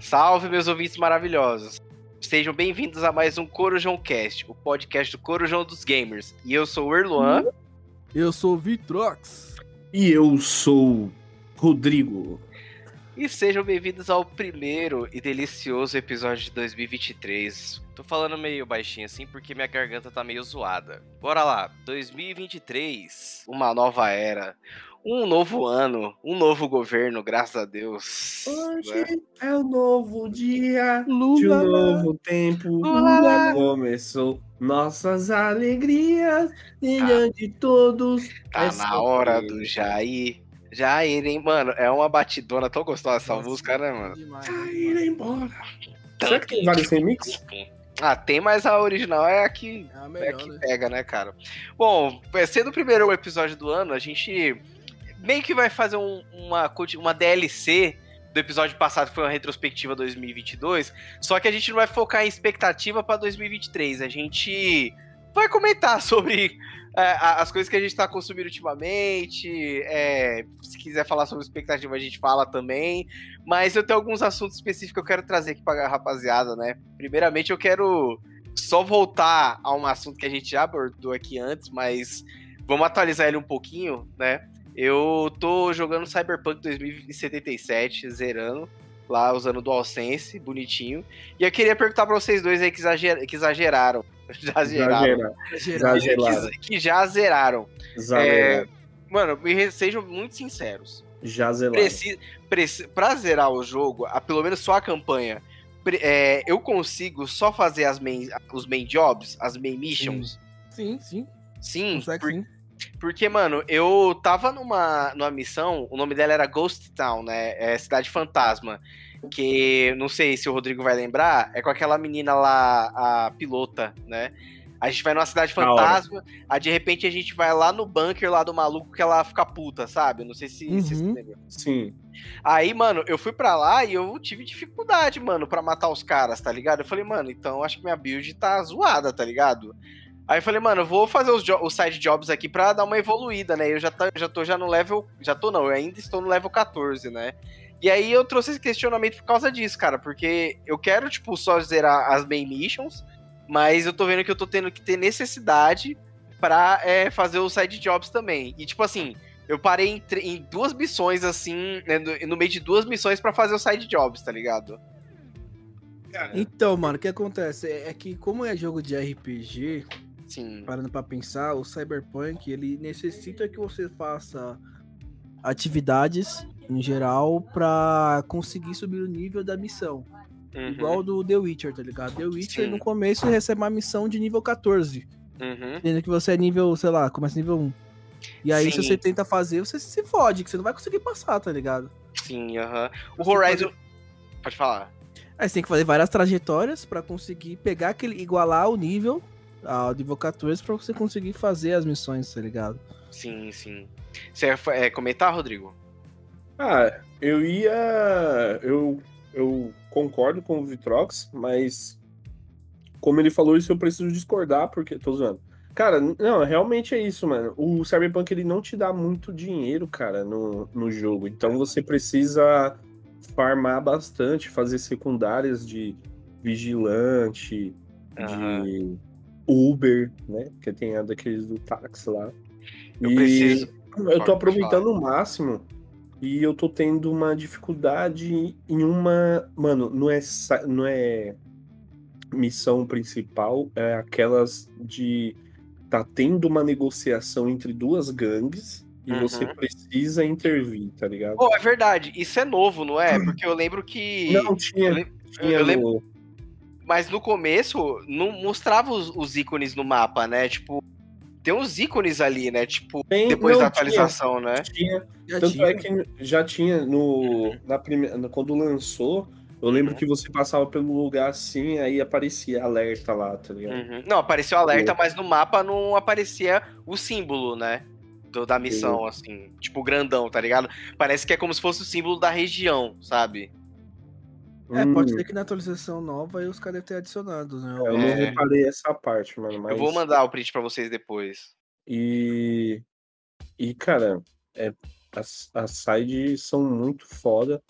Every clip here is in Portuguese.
Salve, meus ouvintes maravilhosos. Sejam bem-vindos a mais um Corujão Cast, o podcast do Corujão dos Gamers. E eu sou o Erluan. Eu sou o Vitrox. E eu sou Rodrigo. E sejam bem-vindos ao primeiro e delicioso episódio de 2023. Tô falando meio baixinho assim porque minha garganta tá meio zoada. Bora lá, 2023, uma nova era, um novo ano, um novo governo, graças a Deus. Hoje né? é o novo dia Lula. de um novo tempo. Lula. Lula começou nossas alegrias diante de todos. Tá Essa na hora foi- do Jair. Jair, hein, mano? É uma batidona tão gostosa essa Nossa, música, né, mano? Demais. Cair embora. Será que tem vários remixes? Ah, tem, mas a original é a que É a É melhor, que né? pega, né, cara? Bom, é, sendo o primeiro episódio do ano, a gente meio que vai fazer um- uma, uma DLC do episódio passado, que foi uma retrospectiva 2022, só que a gente não vai focar em expectativa pra 2023, a gente vai comentar sobre a- as coisas que a gente tá consumindo ultimamente, é, se quiser falar sobre expectativa a gente fala também, mas eu tenho alguns assuntos específicos que eu quero trazer aqui pra rapaziada, né? Primeiramente eu quero só voltar a um assunto que a gente já abordou aqui antes, mas vamos atualizar ele um pouquinho, né? Eu tô jogando Cyberpunk 2077, zerando, lá usando o DualSense, bonitinho. E eu queria perguntar pra vocês dois aí que, exager- que exageraram. Já zeraram. Geral. Exagerado. Que, que já zeraram. Exagerado. Mano, sejam muito sinceros. Já zelado. Preci, preci, pra zerar o jogo, a, pelo menos só a campanha, pre- é, eu consigo só fazer as main, os main jobs, as main missions? Sim, sim. Sim, Consegue por- sim. porque, mano, eu tava numa, numa missão, o nome dela era Ghost Town, né? É Cidade Fantasma. Que não sei se o Rodrigo vai lembrar, é com aquela menina lá, a pilota, né? A gente vai numa cidade fantasma, aí de repente a gente vai lá no bunker lá do maluco que ela fica puta, sabe? Não sei se, Uhum. lembra. Sim. Aí, mano, eu fui pra lá e eu tive dificuldade, mano, pra matar os caras, tá ligado? Eu falei, mano, então acho que minha build tá zoada, tá ligado? Aí eu falei, mano, eu vou fazer os, jo- os side jobs aqui pra dar uma evoluída, né? Eu já, tá, já tô já no level. Já tô não, eu ainda estou no level 14, né? E aí eu trouxe esse questionamento por causa disso, cara, porque eu quero, tipo, só zerar as main missions, mas eu tô vendo que eu tô tendo que ter necessidade pra é, fazer os side jobs também. E, tipo assim, eu parei em, em duas missões, assim, né, no, no meio de duas missões pra fazer os side jobs, tá ligado? Então, mano, o que acontece é é que como é jogo de RPG, Sim. parando pra pensar, o Cyberpunk, ele necessita que você faça atividades em geral pra conseguir subir o nível da missão. Uhum, Igual do The Witcher, tá ligado? The Witcher Sim. no começo recebe uma missão de nível 14, uhum. sendo que você é nível, sei lá, começa nível 1. E aí, se Sim. você tenta fazer, você se fode, que você não vai conseguir passar, tá ligado? Sim, aham. O Você Horizon. Pode falar. Aí você tem que fazer várias trajetórias pra conseguir pegar aquele. igualar o nível ao nível 14 pra você conseguir fazer as missões, tá ligado? Sim, sim. Você ia fa- é, comentar, Rodrigo? Ah, eu ia. Eu, eu concordo com o Vitrox, mas como ele falou isso, eu preciso discordar, porque. Tô zoando. Cara, não, realmente é isso, mano. O Cyberpunk ele não te dá muito dinheiro, cara, no, no jogo. Então você precisa farmar bastante, fazer secundárias de vigilante, de Uber, né? Que tem a daqueles do táxi lá. Eu E preciso. Eu tô aproveitando o máximo e eu tô tendo uma dificuldade em uma. Mano, não é, não é missão principal, é aquelas de. Tá tendo uma negociação entre duas gangues e Uhum. você precisa intervir, tá ligado? Pô, é verdade. Isso é novo, não é? Porque eu lembro que. não, tinha. eu lem- tinha eu no- Mas no começo, não mostrava os, os ícones no mapa, né? Tipo, tem uns ícones ali, né? Tipo, Tem- depois não, da atualização, né? Tinha, Já Tanto tinha. é que já tinha no. Na primeira, quando lançou, eu lembro Uhum. que você passava pelo lugar assim, aí aparecia alerta lá, tá ligado? Uhum. Não, apareceu alerta, mas no mapa não aparecia o símbolo, né? Do- da missão, assim. Tipo, grandão, tá ligado? Parece que é como se fosse o símbolo da região, sabe? É, pode Hum, ser que na atualização nova aí os caras devem ter adicionado, né? Eu não É. reparei essa parte, mano. Mas... Eu vou mandar o print pra vocês depois. E. E, cara, é, as, as sides são muito foda.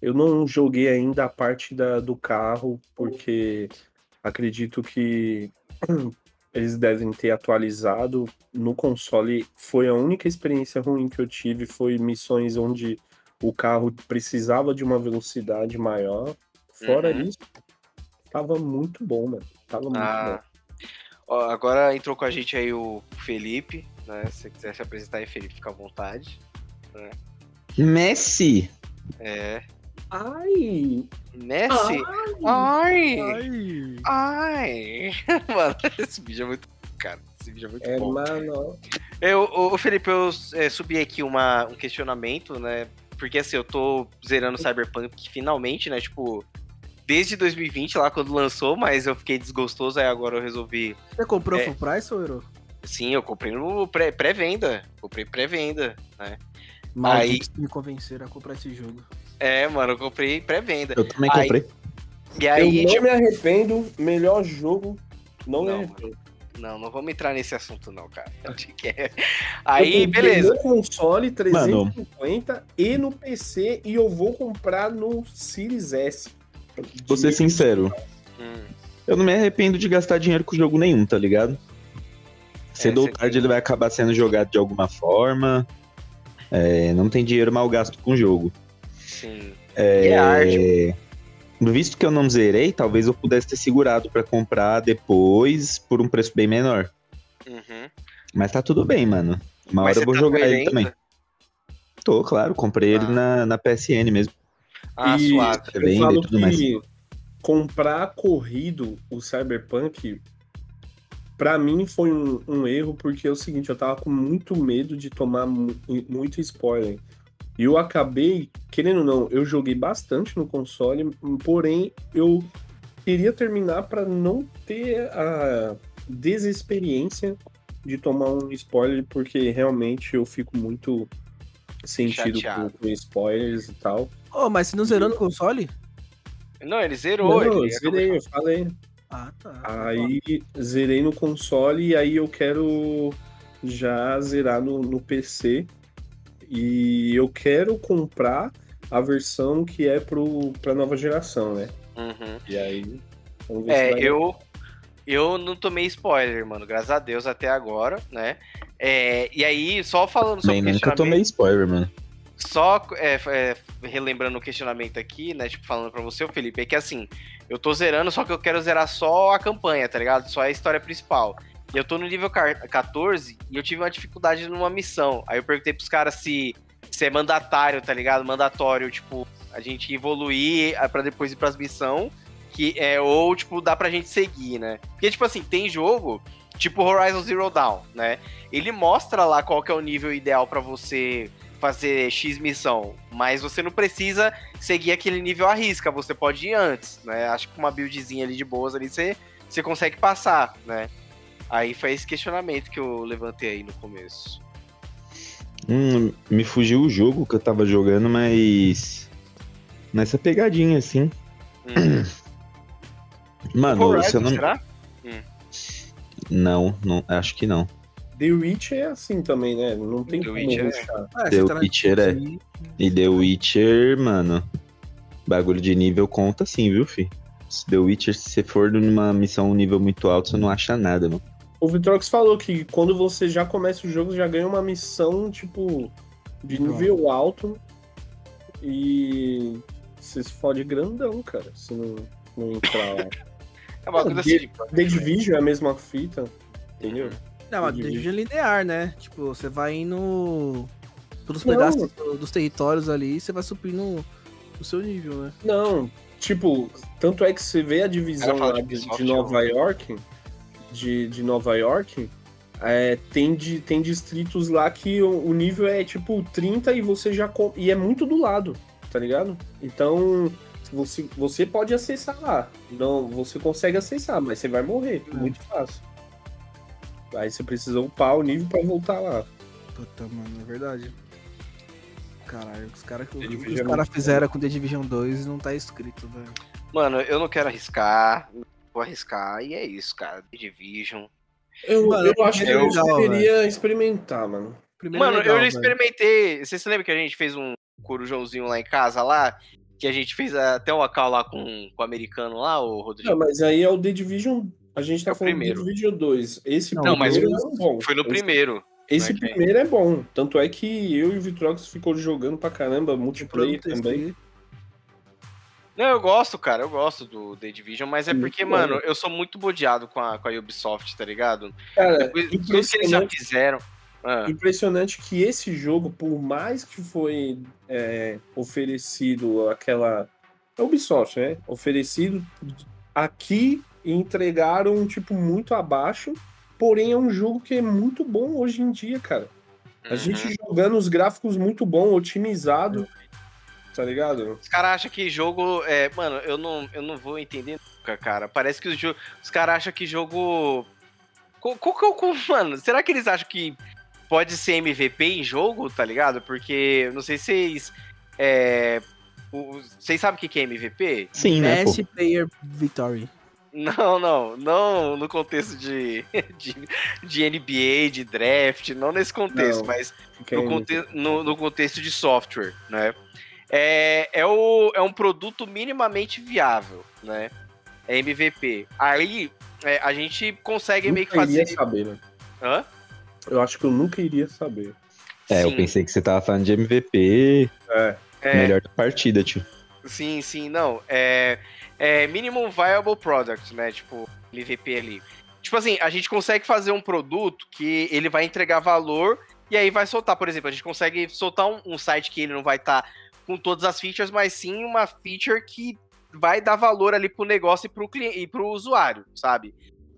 Eu não joguei ainda a parte da, do carro, porque acredito que eles devem ter atualizado. No console foi a única experiência ruim que eu tive, foi missões onde o carro precisava de uma velocidade maior. Fora Uhum. isso, tava muito bom, mano. Tava muito Ah, ó, agora entrou com a gente aí o Felipe, né? Se você quiser se apresentar aí, Felipe, fica à vontade. Messi! É. bom. Ai! Messi? Ai! Ai. Ai! Mano, esse vídeo é muito. Cara, esse vídeo é muito É, bom. mano. Eu, o, o Felipe, eu é, subi aqui uma, um questionamento, né? Porque assim, eu tô zerando Cyberpunk finalmente, né? Tipo, desde 2020, lá quando lançou, mas eu fiquei desgostoso, aí agora eu resolvi. Você comprou É. full price ou Euro? Sim, eu comprei no pré- pré-venda. comprei pré-venda, né? Malditos que me convenceram a comprar esse jogo. É, mano, eu comprei pré-venda. Eu também Aí- comprei. E aí, eu não tipo, me arrependo, melhor jogo, não, me Não, arrependo. Não, não vamos entrar nesse assunto, não, cara. É. Aí, beleza. No console 350 e no PC e eu vou comprar no Series S. Vou ser sincero, Hum, eu não me arrependo de gastar dinheiro com jogo nenhum, tá ligado? Cedo ou você tarde ele vai acabar sendo jogado de alguma forma. É, não tem dinheiro mal gasto com o jogo. sim. É, E a arte? Visto que eu não zerei, talvez eu pudesse ter segurado pra comprar depois por um preço bem menor. Uhum. Mas tá tudo bem, mano. Uma Mas hora eu você vou tá jogar ele, ainda? também. Tô, claro, comprei ele Ah. na, na PSN mesmo. Ah, E- suave. Você Eu e falo tudo mais. que comprar corrido o Cyberpunk pra mim foi um, um erro, porque é o seguinte, eu tava com muito medo de tomar mu- muito spoiler. E eu acabei, querendo ou não, eu joguei bastante no console, porém eu queria terminar pra não ter a desexperiência de tomar um spoiler, porque realmente eu fico muito sentido Chateado. com, com spoilers e tal. Oh, mas você não zerou no console? Não, ele zerou. Não, ele eu zerei, eu falei. Ah, tá. Aí zerei no console e aí eu quero já zerar no, no PC. E eu quero comprar a versão que é pro, pra nova geração, né? Uhum. E aí. Vamos ver É, se vai eu, eu não tomei spoiler, mano. Graças a Deus até agora, né? É, e aí, só falando sobre Bem, o nunca tomei spoiler, mano. Só é, é, relembrando o questionamento aqui, né? Tipo, falando pra você, Felipe, é que assim, eu tô zerando, só que eu quero zerar só a campanha, tá ligado? Só a história principal. E eu tô no nível car- 14 e eu tive uma dificuldade numa missão. Aí eu perguntei pros caras se, se é mandatário, tá ligado? Mandatório, tipo, a gente evoluir ah, pra depois ir pras missões. Que é, ou, tipo, dá pra gente seguir, né? Porque, tipo assim, tem jogo, tipo Horizon Zero Dawn, né? Ele mostra lá qual que é o nível ideal pra você fazer X missão, mas você não precisa seguir aquele nível à risca, você pode ir antes, né? Acho que com uma buildzinha ali de boas ali você, você consegue passar, né? Aí foi esse questionamento que eu levantei aí no começo. Hum, me fugiu o jogo que eu tava jogando, mas. Nessa pegadinha, assim. Hum. Mano, Horizon, não. será? Não, não, acho que não. The Witch é assim também, né? Não tem The como Witch é- rushar. Ah, The tá Witcher é. aí, E The Witcher, mano. Bagulho de nível conta sim, viu, fi? Se The Witcher, se você for numa missão nível muito alto, você não acha nada, mano. O Vitrox falou que quando você já começa o jogo, já ganha uma missão, tipo, de nível alto. E você se fode grandão, cara, se não, não entrar lá. É uma coisa The- assim. The Division é a mesma fita, entendeu? Não, mas Division. Division é linear, né? Tipo, você vai indo pelos Não. pedaços do- dos territórios ali e você vai subindo o seu nível, né? Não, tipo, tanto é que você vê a divisão lá de de, Ubisoft, de Nova York, de, de Nova York, é, tem, de, tem distritos lá que o, o nível é tipo 30 e você já. E é muito do lado, tá ligado? Então. Você, você pode acessar lá. Não, você consegue acessar, mas você vai morrer. É. Muito fácil. Aí você precisa upar o nível pra voltar lá. Puta, mano, é verdade. Caralho, os caras que os é cara fizeram com The Division 2 não tá escrito, velho. Mano, eu não quero arriscar. Vou arriscar. E é isso, cara. The Division. Eu, Mano, eu acho que eu- deveria experimentar, mano. Primeiro Mano, legal, eu já experimentei. Você se lembra que a gente fez um corujãozinho lá em casa lá? Que a gente fez até uma call lá com, com o americano lá, o Rodrigo. Não, mas aí é o The Division. A gente tá É o falando primeiro. do The Division 2. Esse Não, Não, mas primeiro foi- é bom. Foi no Esse- primeiro. Esse né, primeiro é bom. Tanto é que eu e o Vitrox ficou jogando pra caramba, multiplayer também. Não, eu gosto, cara, eu gosto do The Division, mas é muito porque, bom. mano, eu sou muito bodeado com a, com a Ubisoft, tá ligado? Cara, Depois, tudo que eles já impressionante, fizeram. Ah, impressionante que esse jogo, por mais que foi é, oferecido aquela. A Ubisoft, né? Oferecido aqui e entregaram, tipo, muito abaixo. Porém, é um jogo que é muito bom hoje em dia, cara. A uhum. gente jogando os gráficos muito bom, otimizado. Tá ligado? Os caras acham que jogo. É, mano, eu não, eu não vou entender nunca, cara. Parece que os, os caras acham que jogo. Qual, qual que é o. qual- Mano, será que eles acham que pode ser MVP em jogo, tá ligado? Porque, eu não sei se vocês. É, o- vocês sabem o que é MVP? Sim, né, pô? Best Player Victory. Não, não, não no contexto de, de, de NBA, de draft, não nesse contexto, Não. mas Quem- no, conte- no- no contexto de software, né? É, é, o, é um produto minimamente viável, né? É MVP. Aí é, a gente consegue meio que nunca iria fazer. saber, mano. Hã? Eu acho que eu nunca iria saber. É, eu Sim. pensei que você tava falando de MVP, É. É, melhor da partida, tio. Sim, sim, não. É, é Minimum Viable Product, né? Tipo, MVP ali. Tipo assim, a gente consegue fazer um produto que ele vai entregar valor e aí vai soltar. Por exemplo, a gente consegue soltar um, um site que ele não vai estar com todas as features, mas sim uma feature que vai dar valor ali pro negócio e pro, cliente, e pro usuário, sabe?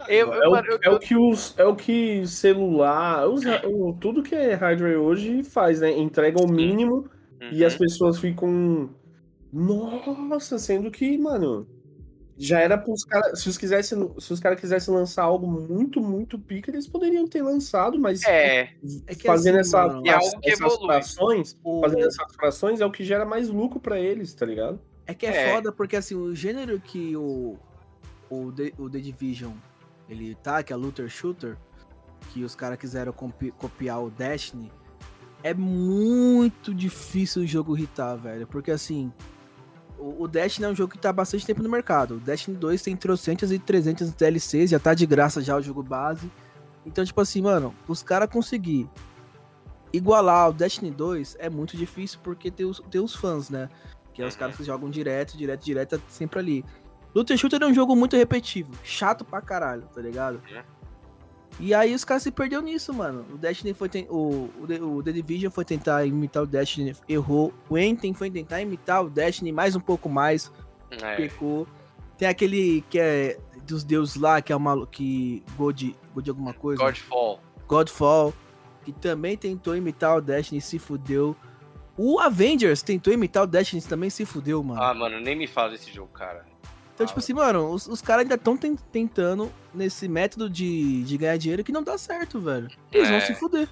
Eu, eu- é, o, eu- é o que os, é o que celular, os- o- tudo que é hardware hoje faz, né? Entrega o mínimo e Uhum. as pessoas ficam. Nossa, sendo que, mano, já era pros caras. Se os, quisessem, se os caras quisessem lançar algo muito, muito pica, eles poderiam ter lançado, mas É, É que fazendo assim, essa, É algo que essas evolui. frações, o- fazendo essas frações é o que gera mais lucro pra eles, tá ligado? É que é, É. foda porque assim, o gênero que o, o, The, o The Division ele tá, que é looter shooter, que os caras quiseram copiar o Destiny, é muito difícil o jogo hitar, velho. Porque assim, o, o Destiny é um jogo que tá há bastante tempo no mercado. O Destiny 2 tem trocentas e 300 DLCs, já tá de graça já o jogo base. Então, tipo assim, mano, os caras conseguir igualar o Destiny 2 é muito difícil porque tem os, tem os fãs, né? Que é os Uhum. caras que jogam direto, direto, direto, é sempre ali. Looter Shooter é um jogo muito repetitivo, chato pra caralho, tá ligado? E aí os caras se perderam nisso, mano. O Destiny foi ten- o, o, The- o The Division foi tentar imitar o Destiny, errou. O Enten foi tentar imitar o Destiny mais um pouco mais, é. pecou. Tem aquele que é dos deuses lá, que é uma que God, God alguma coisa. Godfall. Godfall, que também tentou imitar o Destiny e se fudeu. O Avengers tentou imitar o Destiny também se fudeu, mano. Ah, mano, nem me fala desse jogo, cara. Então, tipo assim, mano, os, os caras ainda estão tentando nesse método de, de ganhar dinheiro que não dá certo, velho. Eles É. vão se fuder.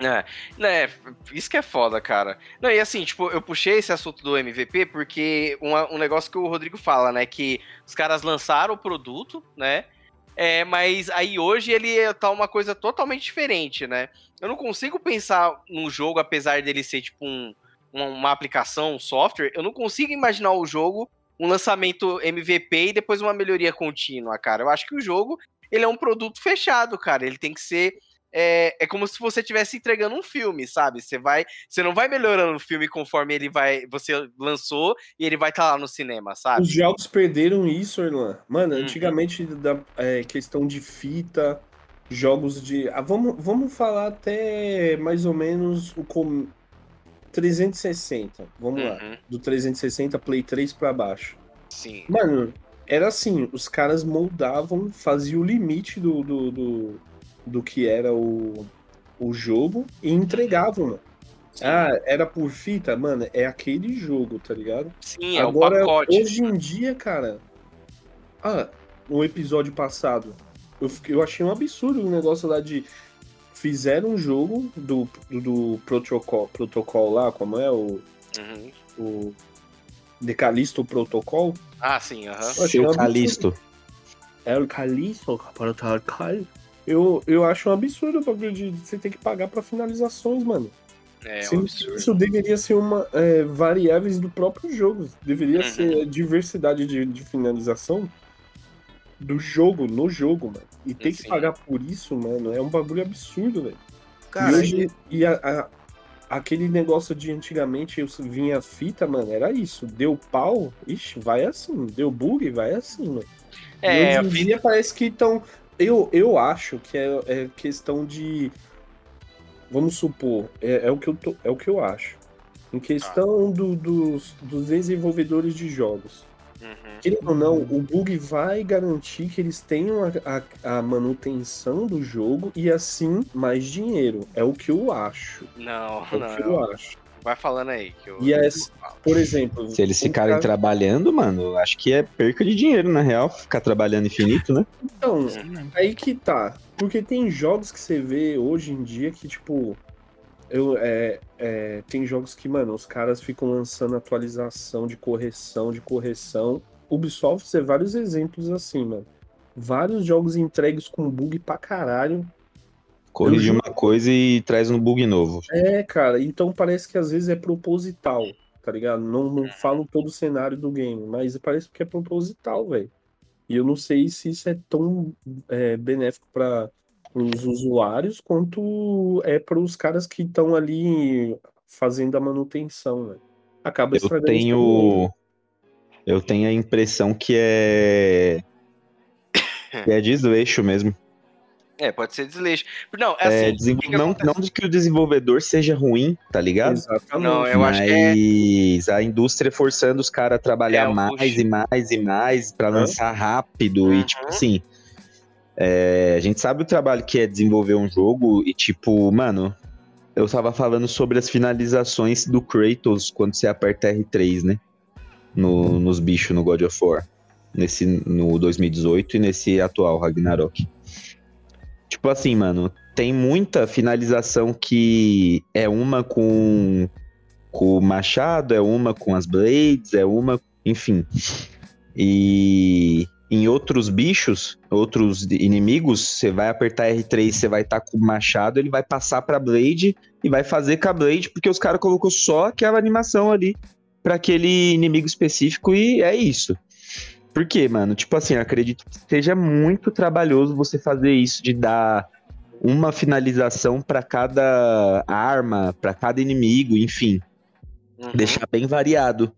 É, né, isso que é foda, cara. Não, e assim, tipo, eu puxei esse assunto do MVP porque uma- um negócio que o Rodrigo fala, né, que os caras lançaram o produto, né, é, mas aí hoje ele tá uma coisa totalmente diferente, né. Eu não consigo pensar num jogo, apesar dele ser, tipo, um, uma, uma aplicação, um software, eu não consigo imaginar o jogo, um lançamento MVP e depois uma melhoria contínua, cara. Eu acho que o jogo, ele é um produto fechado, cara, ele tem que ser é, é como se você estivesse entregando um filme, sabe? Você vai, você não vai melhorando o filme conforme ele vai, você lançou e ele vai estar lá no cinema, sabe? Os jogos perderam isso, Erlan. Mano, Uhum. antigamente da é, questão de fita, jogos de. Ah, vamos, vamos falar até mais ou menos o com... 360. Vamos lá. Uhum, Do 360 Play 3 pra baixo. sim. Mano, era assim, os caras moldavam, faziam o limite do, do, do, do que era o, o jogo e entregavam, mano. Sim, Ah, era por fita? Mano, é aquele jogo, tá ligado? sim é Agora, o pacote. hoje em dia, cara. Ah, no episódio passado, eu, fiquei- eu achei um absurdo o negócio lá de fizeram um jogo do, do, do protocol, protocol lá, como é o, Uhum. o Decalisto Protocol. Ah, sim, aham. Eu achei Seu um absurdo. Calisto. É o Calisto, Protocol. Eu, eu acho um absurdo o bagulho de você ter que pagar pra finalizações, mano. É um que absurdo. Isso deveria ser uma é, variáveis do próprio jogo. Deveria Uhum. ser a diversidade de, de finalização do jogo, no jogo, mano. E ter que pagar por isso, mano, é um bagulho absurdo, velho. E, hoje, e a- a- aquele negócio de antigamente eu vinha fita, mano, era isso. Deu pau, ixi, vai assim. Deu bug, vai assim, mano. É, e hoje em fita- dia parece que estão. Eu, eu acho que é, é questão de. Vamos supor, é, é o que eu tô, é o que eu acho. Em questão do- dos, dos desenvolvedores de jogos. Uhum. Querendo ou não, o bug vai garantir que eles tenham a, a- a manutenção do jogo e assim mais dinheiro. É o que eu acho. Não, É o não, que não. eu acho. Vai falando aí. Que eu... E é, por exemplo. Se eles ficarem cara- trabalhando, mano, acho que é perca de dinheiro, na real, ficar trabalhando infinito, né? Então, Uhum. Aí que tá. Porque tem jogos que você vê hoje em dia que, tipo. Eu, é, é, tem jogos que, mano, os caras ficam lançando atualização de correção, de correção. Ubisoft é vários exemplos assim, mano. Vários jogos entregues com bug pra caralho. Corrige Eu uma coisa e traz um bug novo. É, cara, então parece que às vezes é proposital, tá ligado? Não, não falo todo o cenário do game, mas parece que é proposital, velho. E eu não sei se isso é tão é, benéfico para os usuários quanto é para os caras que estão ali fazendo a manutenção, né? Acaba Eu tenho. Eu tenho a impressão que é. que é desleixo mesmo. É, pode ser desleixo. Não, é É, assim. desenvol- o que que não, não de que o desenvolvedor seja ruim, tá ligado? Exatamente. Não, eu acho que é- Mas a indústria forçando os caras a trabalhar É, mais push. e mais e mais pra lançar rápido Uhum. e tipo assim. É, a gente sabe o trabalho que é desenvolver um jogo e tipo, mano, eu tava falando sobre as finalizações do Kratos quando você aperta R3, né? No, nos bichos no God of War. Nesse, no 2018 e nesse atual Ragnarok. Tipo assim, mano, tem muita finalização que é uma com, com o machado, é uma com as blades, é uma, enfim. E em outros bichos, outros inimigos, você vai apertar R3, você vai estar com o machado, ele vai passar pra blade e vai fazer com a blade, porque os caras colocou só aquela animação ali pra aquele inimigo específico e é isso. Por quê, mano? Tipo assim, eu acredito que seja muito trabalhoso você fazer isso de dar uma finalização pra cada arma, pra cada inimigo, enfim, Uhum. deixar bem variado.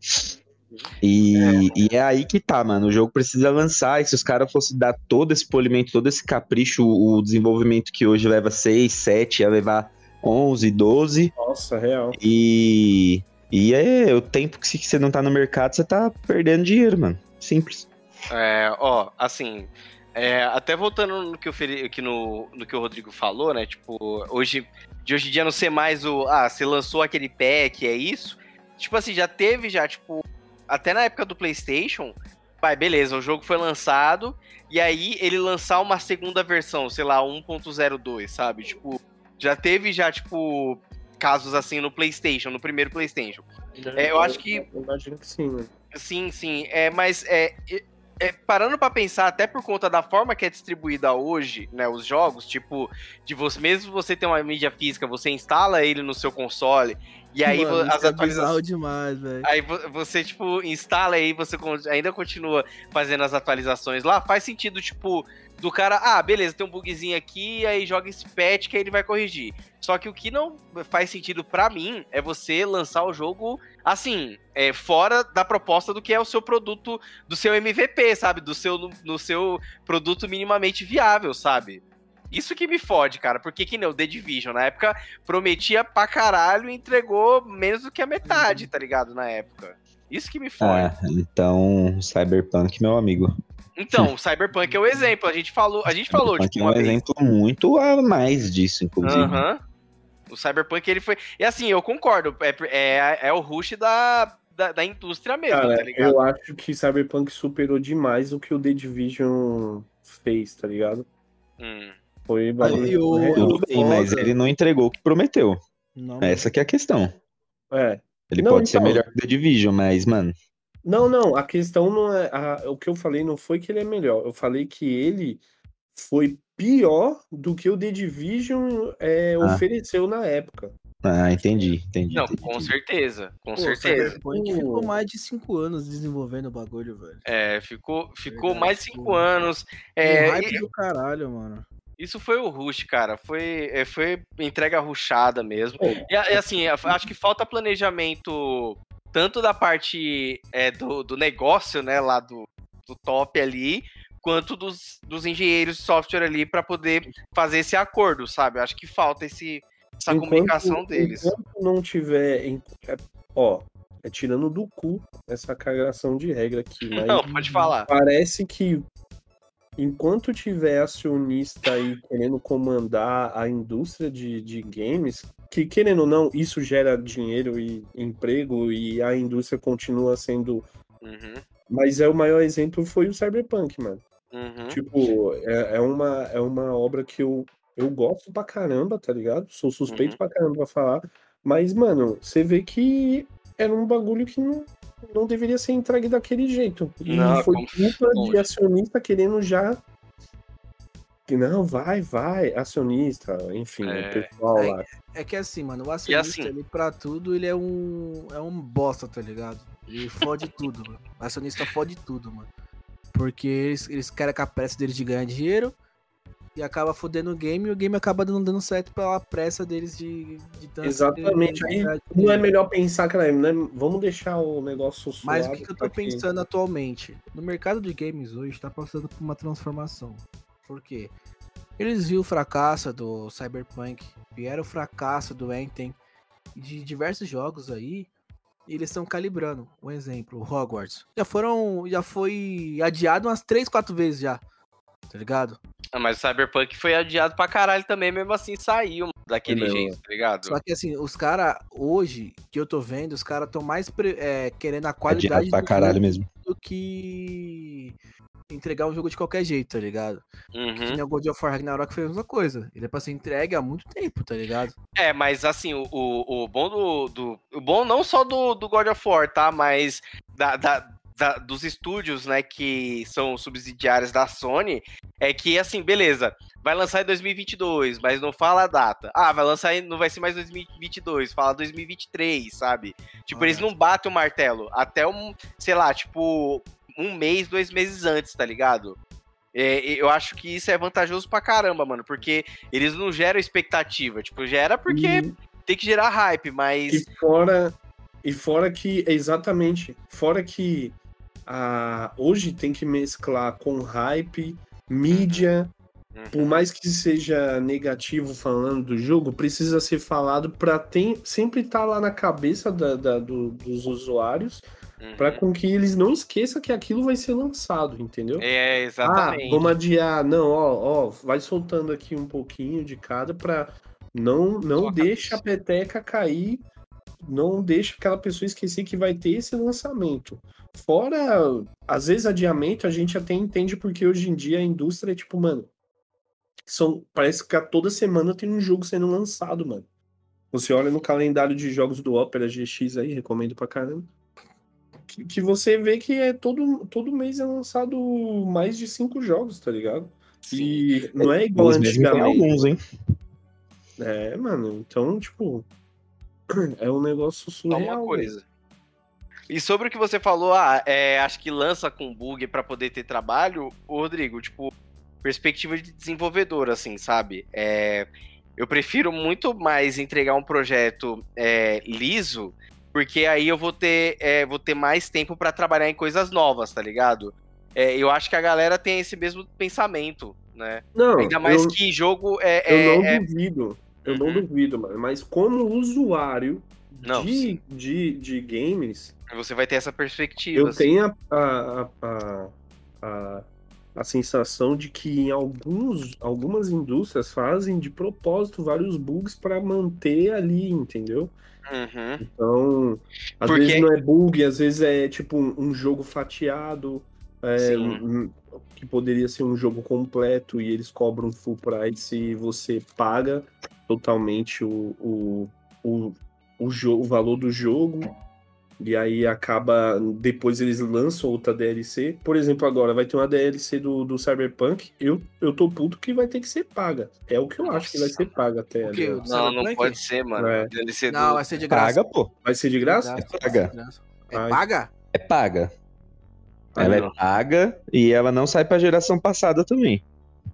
E e é. aí que tá, mano. O jogo precisa lançar. E se os caras fossem dar todo esse polimento, todo esse capricho, o desenvolvimento que hoje leva 6, 7, ia levar 11, 12. Nossa, real. E, e é o tempo que você não tá no mercado, você tá perdendo dinheiro, mano. Simples. É, ó, assim, é, até voltando no que, o Feli- que no, no que o Rodrigo falou, né? Tipo, hoje, de hoje em dia não ser mais o. Ah, você lançou aquele pack, é isso. Tipo assim, já teve, já, tipo, até na época do PlayStation. Pai, beleza, o jogo foi lançado. E aí ele lançar uma segunda versão, sei lá, 1.02, sabe? Tipo, já teve, já, tipo, casos assim no PlayStation, no primeiro PlayStation. É, eu acho que- Eu imagino que sim, né? Sim, sim. É, mas é, é- parando pra pensar, até por conta da forma que é distribuída hoje, né, os jogos, tipo, de você, mesmo você ter uma mídia física, você instala ele no seu console, e aí Mano, as é atualizações. bizarro demais, velho. Aí vo- você, tipo, instala aí, você ainda continua fazendo as atualizações lá, faz sentido, tipo, do cara, ah, beleza, tem um bugzinho aqui, aí joga esse patch que aí ele vai corrigir. Só que o que não faz sentido pra mim é você lançar o jogo, assim, é, fora da proposta do que é o seu produto, do seu MVP, sabe? Do seu, no seu produto minimamente viável, sabe? Isso que me fode, cara, porque que nem o The Division, na época, prometia pra caralho e entregou menos do que a metade, tá ligado? Na época. Isso que me fode. Ah, então, Cyberpunk, meu amigo. Então, o Cyberpunk é o exemplo. A gente falou, a gente falou tipo, é um vez. exemplo muito a mais disso, inclusive. Aham. O Cyberpunk, ele foi. E assim, eu concordo. É, é, é o rush da, da, da indústria mesmo, Cara, tá ligado? eu acho que Cyberpunk superou demais o que o The Division fez, tá ligado? Hum. Foi Aí, o-. Tudo bem, mas ele não entregou o que prometeu. Não, Essa que é a questão. É. Ele Não, pode ser então. melhor que o The Division, mas, mano, Não, não, a questão não é. a- o que eu falei não foi que ele é melhor. Eu falei que ele foi pior do que o The Division é, Ah. ofereceu na época. ah, entendi, entendi. Não, entendi. com certeza, com Pô, certeza. Cyberpunk Uh. ficou mais de 5 anos desenvolvendo o bagulho, velho. É, ficou, ficou Verdade, mais de cinco anos. É, É, hype e- do caralho, mano. Isso foi o rush, cara. Foi, é, foi entrega rushada mesmo. Pô, E, assim, acho que falta planejamento tanto da parte é, do, do negócio, né, lá do, do top ali, quanto dos, dos engenheiros de software ali para poder fazer esse acordo, sabe? Acho que falta esse, essa enquanto- comunicação deles. Enquanto não tiver. é, ó, é tirando do cu essa cagação de regra aqui, mas Não, pode falar. parece que enquanto tiver acionista aí querendo comandar a indústria de, de games, que querendo ou não, isso gera dinheiro e emprego e a indústria continua sendo. Uhum, Mas é o maior exemplo foi o Cyberpunk, mano. uhum. Tipo, é, é, uma, é uma obra que eu, eu gosto pra caramba, tá ligado? Sou suspeito Uhum. pra caramba pra falar. Mas, mano, você vê que era um bagulho que não, não deveria ser entregue daquele jeito. E Não, foi culpa de acionista querendo já. Que não, vai, vai, acionista, enfim, É. o pessoal É, lá. É que assim, mano, o acionista assim- ele pra tudo, ele é um é um bosta, tá ligado? Ele fode tudo, mano. O acionista fode tudo, mano. Porque eles, eles querem com a pressa deles de ganhar dinheiro e acaba fodendo o game e o game acaba não dando certo pela pressa deles de, de tanto Exatamente. Aí não é melhor pensar, cara, né? Vamos deixar o negócio Mas o suave que, que eu tô pensando atualmente? No mercado de games hoje tá passando por uma transformação. Por quê? Eles viram o fracasso do Cyberpunk, vieram o fracasso do Anthem, e de diversos jogos aí, e eles estão calibrando. Um exemplo, o Hogwarts. Já foram. Já foi adiado umas 3, 4 vezes já. Tá ligado? Ah, mas o Cyberpunk foi adiado pra caralho também, mesmo assim saiu daquele É mesmo. jeito, tá ligado? Só que assim, os caras, hoje, que eu tô vendo, os caras estão mais é, querendo a qualidade Adiado pra do caralho jogo mesmo. do que entregar um jogo de qualquer jeito, tá ligado? Que Uhum. nem o God of War Ragnarok fez a mesma coisa. Ele é pra ser entregue há muito tempo, tá ligado? É, mas assim, o, o, o bom do, do. O bom não só do, do God of War, tá? Mas da, da- da- dos estúdios, né, que são subsidiários da Sony, é que, assim, beleza, vai lançar em 2022, mas não fala a data. Ah, vai lançar, em, não vai ser mais 2022, fala 2023, sabe? Tipo, Ah, eles não batem o martelo até um, sei lá, tipo, um mês, dois meses antes, tá ligado? É, eu acho que isso é vantajoso pra caramba, mano, porque eles não geram expectativa. Tipo, gera porque E- tem que gerar hype, mas. E fora, e fora que, exatamente, fora que a, hoje tem que mesclar com hype, mídia, por mais que seja negativo falando do jogo, precisa ser falado para sempre estar lá na cabeça da- da- do- dos usuários, Uhum. para com que eles não esqueçam que aquilo vai ser lançado, entendeu? É, Ah, exatamente. vamos adiar. Não, ó, ó, vai soltando aqui um pouquinho de cada pra não não deixa a peteca cair, não deixa aquela pessoa esquecer que vai ter esse lançamento. Fora, às vezes adiamento a gente até entende porque hoje em dia a indústria é tipo, mano, são parece que a toda semana tem um jogo sendo lançado, mano. Você olha no calendário de jogos do Opera GX aí, recomendo pra caramba. Que, que você vê que é todo, todo mês é lançado mais de cinco jogos, tá ligado? Sim. E não é igual Eles antigamente. alguns, hein? É, mano, então, tipo, é um negócio surreal. uma velho. coisa. E sobre o que você falou, ah, é, acho que lança com bug pra poder ter trabalho, Rodrigo, tipo, perspectiva de desenvolvedor, assim, sabe? É, eu prefiro muito mais entregar um projeto é, liso, porque aí eu vou ter, é, vou ter mais tempo pra trabalhar em coisas novas, tá ligado? É, eu acho que a galera tem esse mesmo pensamento, né? Não, Ainda mais eu, que jogo é. eu é- não é- duvido. Eu não Uhum. duvido, mano. Mas como usuário Não, de, de, de games, Você vai ter essa perspectiva. eu assim. tenho a, a, a, a, a sensação de que em alguns, algumas indústrias fazem de propósito vários bugs para manter ali, entendeu? Uhum. Então, às Porque- vezes não é bug, às vezes é tipo um, um jogo fatiado. é, que poderia ser um jogo completo e eles cobram full price e você paga totalmente o, o, o, o, jo- o valor do jogo. E aí acaba. Depois eles lançam outra DLC. Por exemplo, agora vai ter uma DLC do, do Cyberpunk. Eu, eu tô puto que vai ter que ser paga. É o que eu acho que vai ser paga até. O Não, não pode ser, mano. É. DLC Não, do... vai ser de graça. Paga, pô. Vai ser de graça? De Paga. É paga? É paga. Ela é paga e ela não sai pra geração passada também.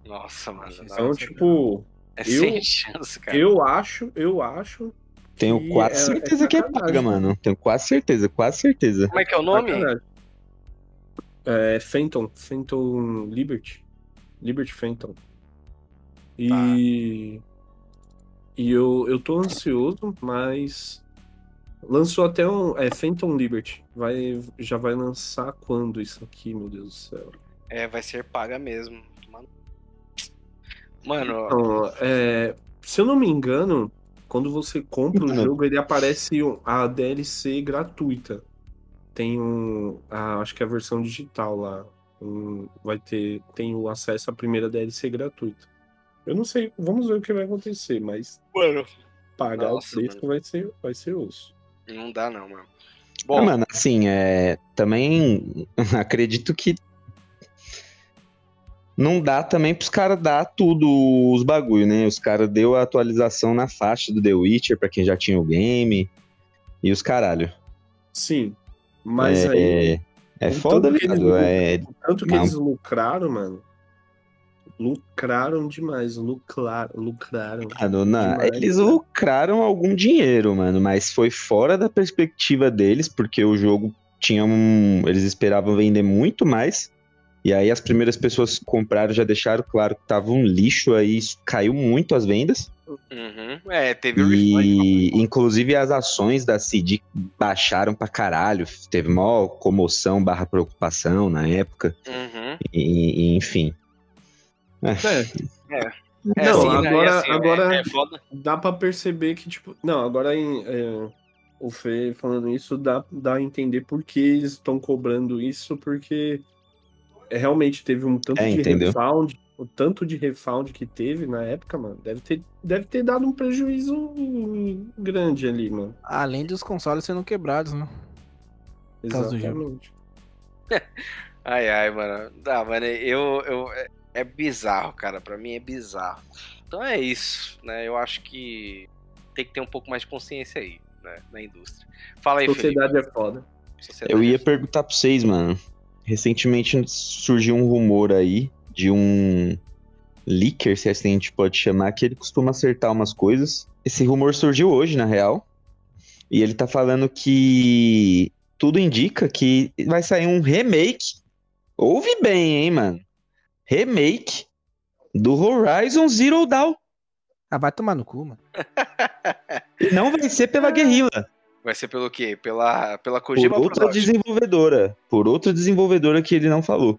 Nossa, mano. não. Então, tipo, É eu- sem chance, cara. eu acho, eu acho. Tenho quase é- certeza é que é paga, mano. Tenho quase certeza, quase certeza. Como é que é o nome? É Phantom, Phantom Liberty. Liberty Phantom. E. E eu, eu tô ansioso, mas. Lançou até um. É Phantom Liberty. Vai, já vai lançar quando isso aqui, meu Deus do céu? É, vai ser paga mesmo. Mano, Mano, Então, é, se eu não me engano, quando você compra o Mano. jogo, ele aparece um- a DLC gratuita. Tem um. a- acho que é a versão digital lá. Um- vai ter. Tem o acesso à primeira DLC gratuita. Eu não sei, vamos ver o que vai acontecer, mas mano, pagar Nossa, o preço vai ser, vai ser osso. Não dá não, mano. Ah, Bom, mano, assim, é, também acredito que não dá também pros caras dar tudo os bagulho, né? Os caras deu a atualização na faixa do The Witcher pra quem já tinha o game e os caralho. Sim. Mas é, aí, é, é foda, tanto que eles ligado? É, o tanto que Não. eles lucraram, mano. Lucraram demais. Lucrar, lucraram. Mano, não, Demais, eles né? lucraram algum dinheiro, mano, mas foi fora da perspectiva deles, porque o jogo tinha um. Eles esperavam vender muito mais. E aí as primeiras pessoas que compraram já deixaram claro que tava um lixo aí, isso caiu muito as vendas. uhum. é, teve o refund. E inclusive as ações da CD baixaram pra caralho. Teve maior comoção barra preocupação na época. Uhum. E, e, enfim. É, É, Não, assim, né, e agora- assim, é- agora- É, foda. dá pra perceber que, tipo. Não, agora em, é, o Fê falando isso dá, dá a entender por que eles estão cobrando isso, porque é, realmente teve um tanto É, de entendeu? refund, o tanto de refund que teve na época, mano, deve ter, deve ter dado um prejuízo grande ali, mano. Além dos consoles sendo quebrados, né? Exatamente. Ai, ai, mano. Dá, mano, eu, eu, é, é bizarro, cara. Pra mim é bizarro. Então é isso, né? Eu acho que tem que ter um pouco mais de consciência aí, né? Na indústria. Fala aí, Sociedade é foda. Felipe. Sociedade Eu ia é- perguntar pra vocês, mano. Recentemente surgiu um rumor aí de um leaker, se assim a gente pode chamar, que ele costuma acertar umas coisas. Esse rumor surgiu hoje, na real. E ele tá falando que tudo indica que vai sair um remake. Ouve bem, hein, mano? Remake do Horizon Zero Dawn. Ah, vai tomar no cu, mano. E não vai ser pela guerrilla. Vai ser pelo quê? Pela, pela por Kojima outra Production. desenvolvedora. Por outra desenvolvedora que ele não falou.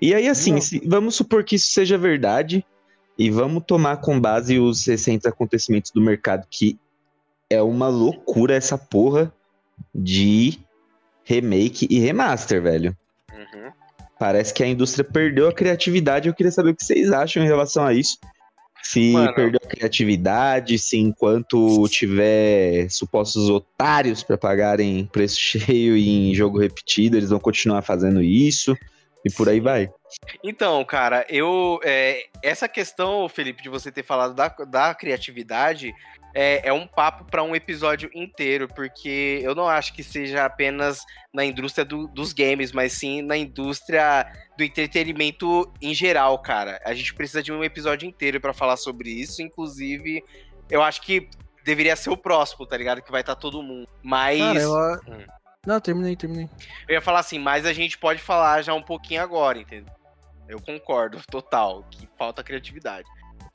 E aí, assim, se- vamos supor que isso seja verdade e vamos tomar com base os recentes acontecimentos do mercado, que é uma loucura essa porra de remake e remaster, velho. Uhum. Parece que a indústria perdeu a criatividade. Eu queria saber o que vocês acham em relação a isso. Se Mano. perdeu a criatividade, se enquanto tiver supostos otários para pagarem preço cheio em jogo repetido, eles vão continuar fazendo isso e por aí vai. Então, cara, eu. é, essa questão, Felipe, de você ter falado da, da criatividade é, é um papo para um episódio inteiro, porque eu não acho que seja apenas na indústria do- dos games, mas sim na indústria do entretenimento em geral, cara. A gente precisa de um episódio inteiro para falar sobre isso, inclusive, eu acho que deveria ser o próximo, tá ligado? Que vai estar todo mundo. Mas. Cara, eu... Hum. Não, terminei, terminei. Eu ia falar assim, mas a gente pode falar já um pouquinho agora, entendeu? Eu concordo, total, que falta criatividade.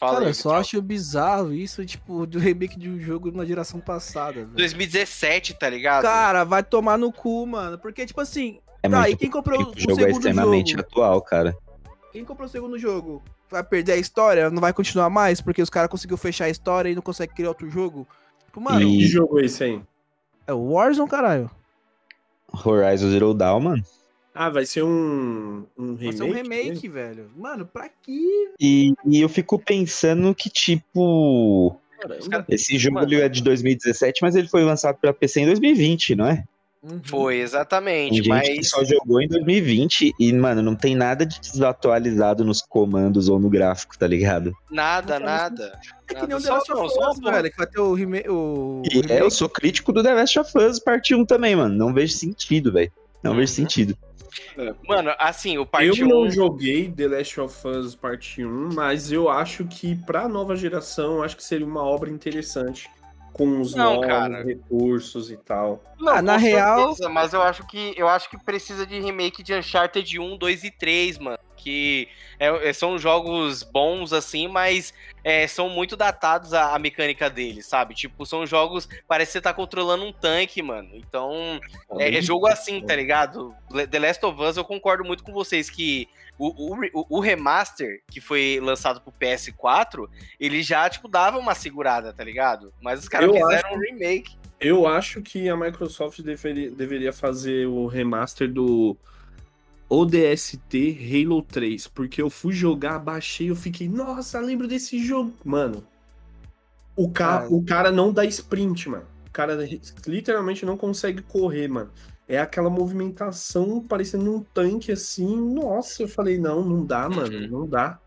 Fala Cara, aí, eu só acho bizarro isso, tipo, do remake de um jogo na geração passada, velho. 2017, tá ligado? Cara, vai tomar no cu, mano. Porque, tipo assim, É tá, e quem comprou o, o jogo é segundo extremamente jogo? atual, cara. Quem comprou o segundo jogo? Vai perder a história? Não vai continuar mais? Porque os caras conseguiu fechar a história e não consegue criar outro jogo? Tipo, mano, E- Que jogo é esse aí? é o Warzone, caralho. Horizon Zero Dawn, mano. Ah, vai ser um, um Vai remake? ser um remake, velho. Mano, pra quê? E, e eu fico pensando que, tipo, caras- esse jogo Mano. é de 2017, mas ele foi lançado pra PC em 2020, não é? Uhum. Foi, Tem exatamente. gente que Mas. só jogou em 2020 e, mano, não tem nada de desatualizado nos comandos ou no gráfico, tá ligado? Nada, Não nada. É que nem o The Last of Us, velho, que vai ter o remake. O... E remake. é, eu sou crítico do The Last of Us parte 1 também, mano. Não vejo sentido, velho. Não Uhum. vejo sentido. Mano, assim, o parte Eu não 1. joguei The Last of Us Parte 1, mas eu acho que pra nova geração, eu acho que seria uma obra interessante. Com os Não, novos cara. recursos e tal. Não, Ah, na com real- certeza, mas eu acho que eu acho que precisa de remake de Uncharted 1, 2 e 3, mano. Que é- é- são jogos bons, assim, mas é, são muito datados a, a mecânica deles, sabe? Tipo, são jogos. Parece que você tá controlando um tanque, mano. Então. É, é jogo assim, tá ligado? The Last of Us, eu concordo muito com vocês que o, o, o- remaster que foi lançado pro PS4, ele já, tipo, dava uma segurada, tá ligado? Mas os caras Eu fizeram acho- um remake. Eu acho que a Microsoft deveria, deveria fazer o remaster do ODST Halo 3, porque eu fui jogar, baixei, eu fiquei, nossa, lembro desse jogo. Mano, o, ca Ah. o cara não dá sprint, mano. O cara literalmente não consegue correr, mano. É aquela movimentação parecendo um tanque assim. Nossa, eu falei, não, não dá, mano, Uhum. não dá.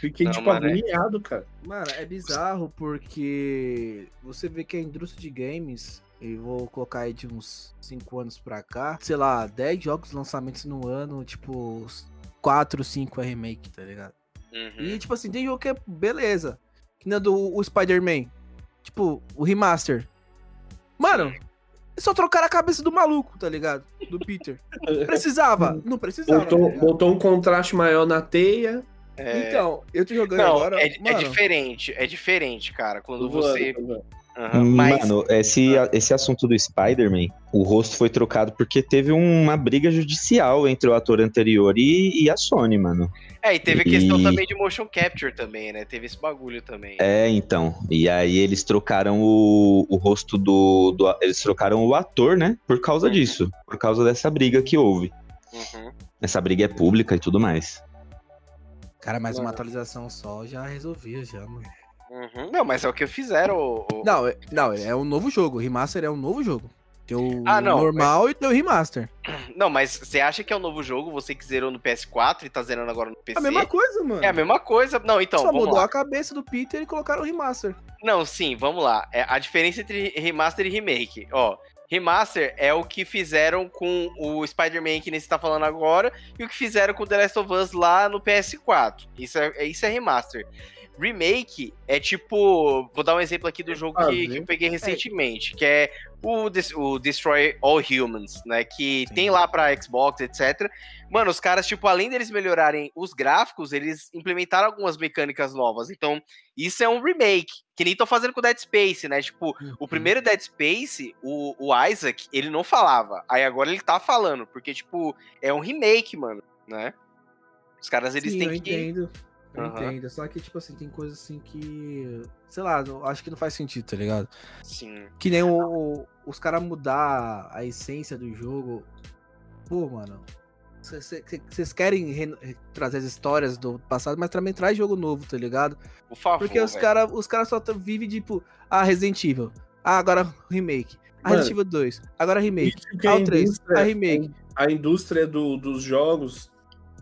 Fiquei, Não, tipo, mano, é- agoniado, cara. Mano, é bizarro porque você vê que a indústria de games, e vou colocar aí de uns 5 anos pra cá, sei lá, 10 jogos lançamentos no ano, tipo, 4, 5 é remake, tá ligado? Uhum. E tipo assim, tem jogo que é beleza. Que nem o do o Spider-Man. Tipo, o remaster. Mano, é só trocar a cabeça do maluco, tá ligado? Do Peter. Precisava? Não precisava. tá Botou, ligado? botou um contraste maior na teia. É, Então, eu tô jogando Não, agora. é, é mano, diferente, é diferente, cara. Quando Tô você. Mas. Mano, esse, esse assunto do Spider-Man, o rosto foi trocado porque teve uma briga judicial entre o ator anterior e, e a Sony, mano. É, e teve a questão e- também de motion capture também, né? Teve esse bagulho também. É, então. E aí eles trocaram o, o rosto do, do. Eles trocaram o ator, né? Por causa disso. Por causa dessa briga que houve. Uhum. Essa briga é pública e tudo mais. Cara, mas uma atualização só já resolvia, já, mano. Uhum. Não, mas é o que fizeram. o- o- Não, é, não, é um novo jogo. O remaster é um novo jogo. Tem o Ah, não, normal e tem o remaster. Não, mas você acha que é um novo jogo? Você que zerou no PS4 e tá zerando agora no PC? A mesma coisa, mano. É a mesma coisa. Não, então, Só vamos mudou lá. a cabeça do Peter e colocaram o remaster. Não, sim, vamos lá. É, a diferença entre remaster e remake. Ó, remaster é o que fizeram com o Spider-Man que nem você tá falando agora e o que fizeram com The Last of Us lá no PS4. Isso é, é- isso é remaster. Remake é tipo. Vou dar um exemplo aqui do jogo que, que eu peguei recentemente, que é o, o Destroy All Humans, né? Que Sim. tem lá pra Xbox, etc. Mano, os caras, tipo, além deles melhorarem os gráficos, eles implementaram algumas mecânicas novas. Então, isso é um remake. Que nem tô fazendo com o Dead Space, né? Tipo, o primeiro Dead Space, o, o Isaac, ele não falava. Aí agora ele tá falando, porque, tipo, é um remake, mano, né? Os caras, eles Sim, têm que. entendo. Eu Aham. entendo. Só que, tipo assim, tem coisas assim que. Sei lá, acho que não faz sentido, tá ligado? Sim. Que nem o, o- os caras mudar a essência do jogo. Pô, mano. Vocês querem re- re- trazer as histórias do passado, mas também traz jogo novo, tá ligado? Por favor. Porque os caras os cara só vivem, tipo, ah, Resident Evil. Ah, agora remake. Ah, Mano, Resident Evil 2. Agora remake. Ah, a o 3. indústria- Ah, remake. A indústria do- dos jogos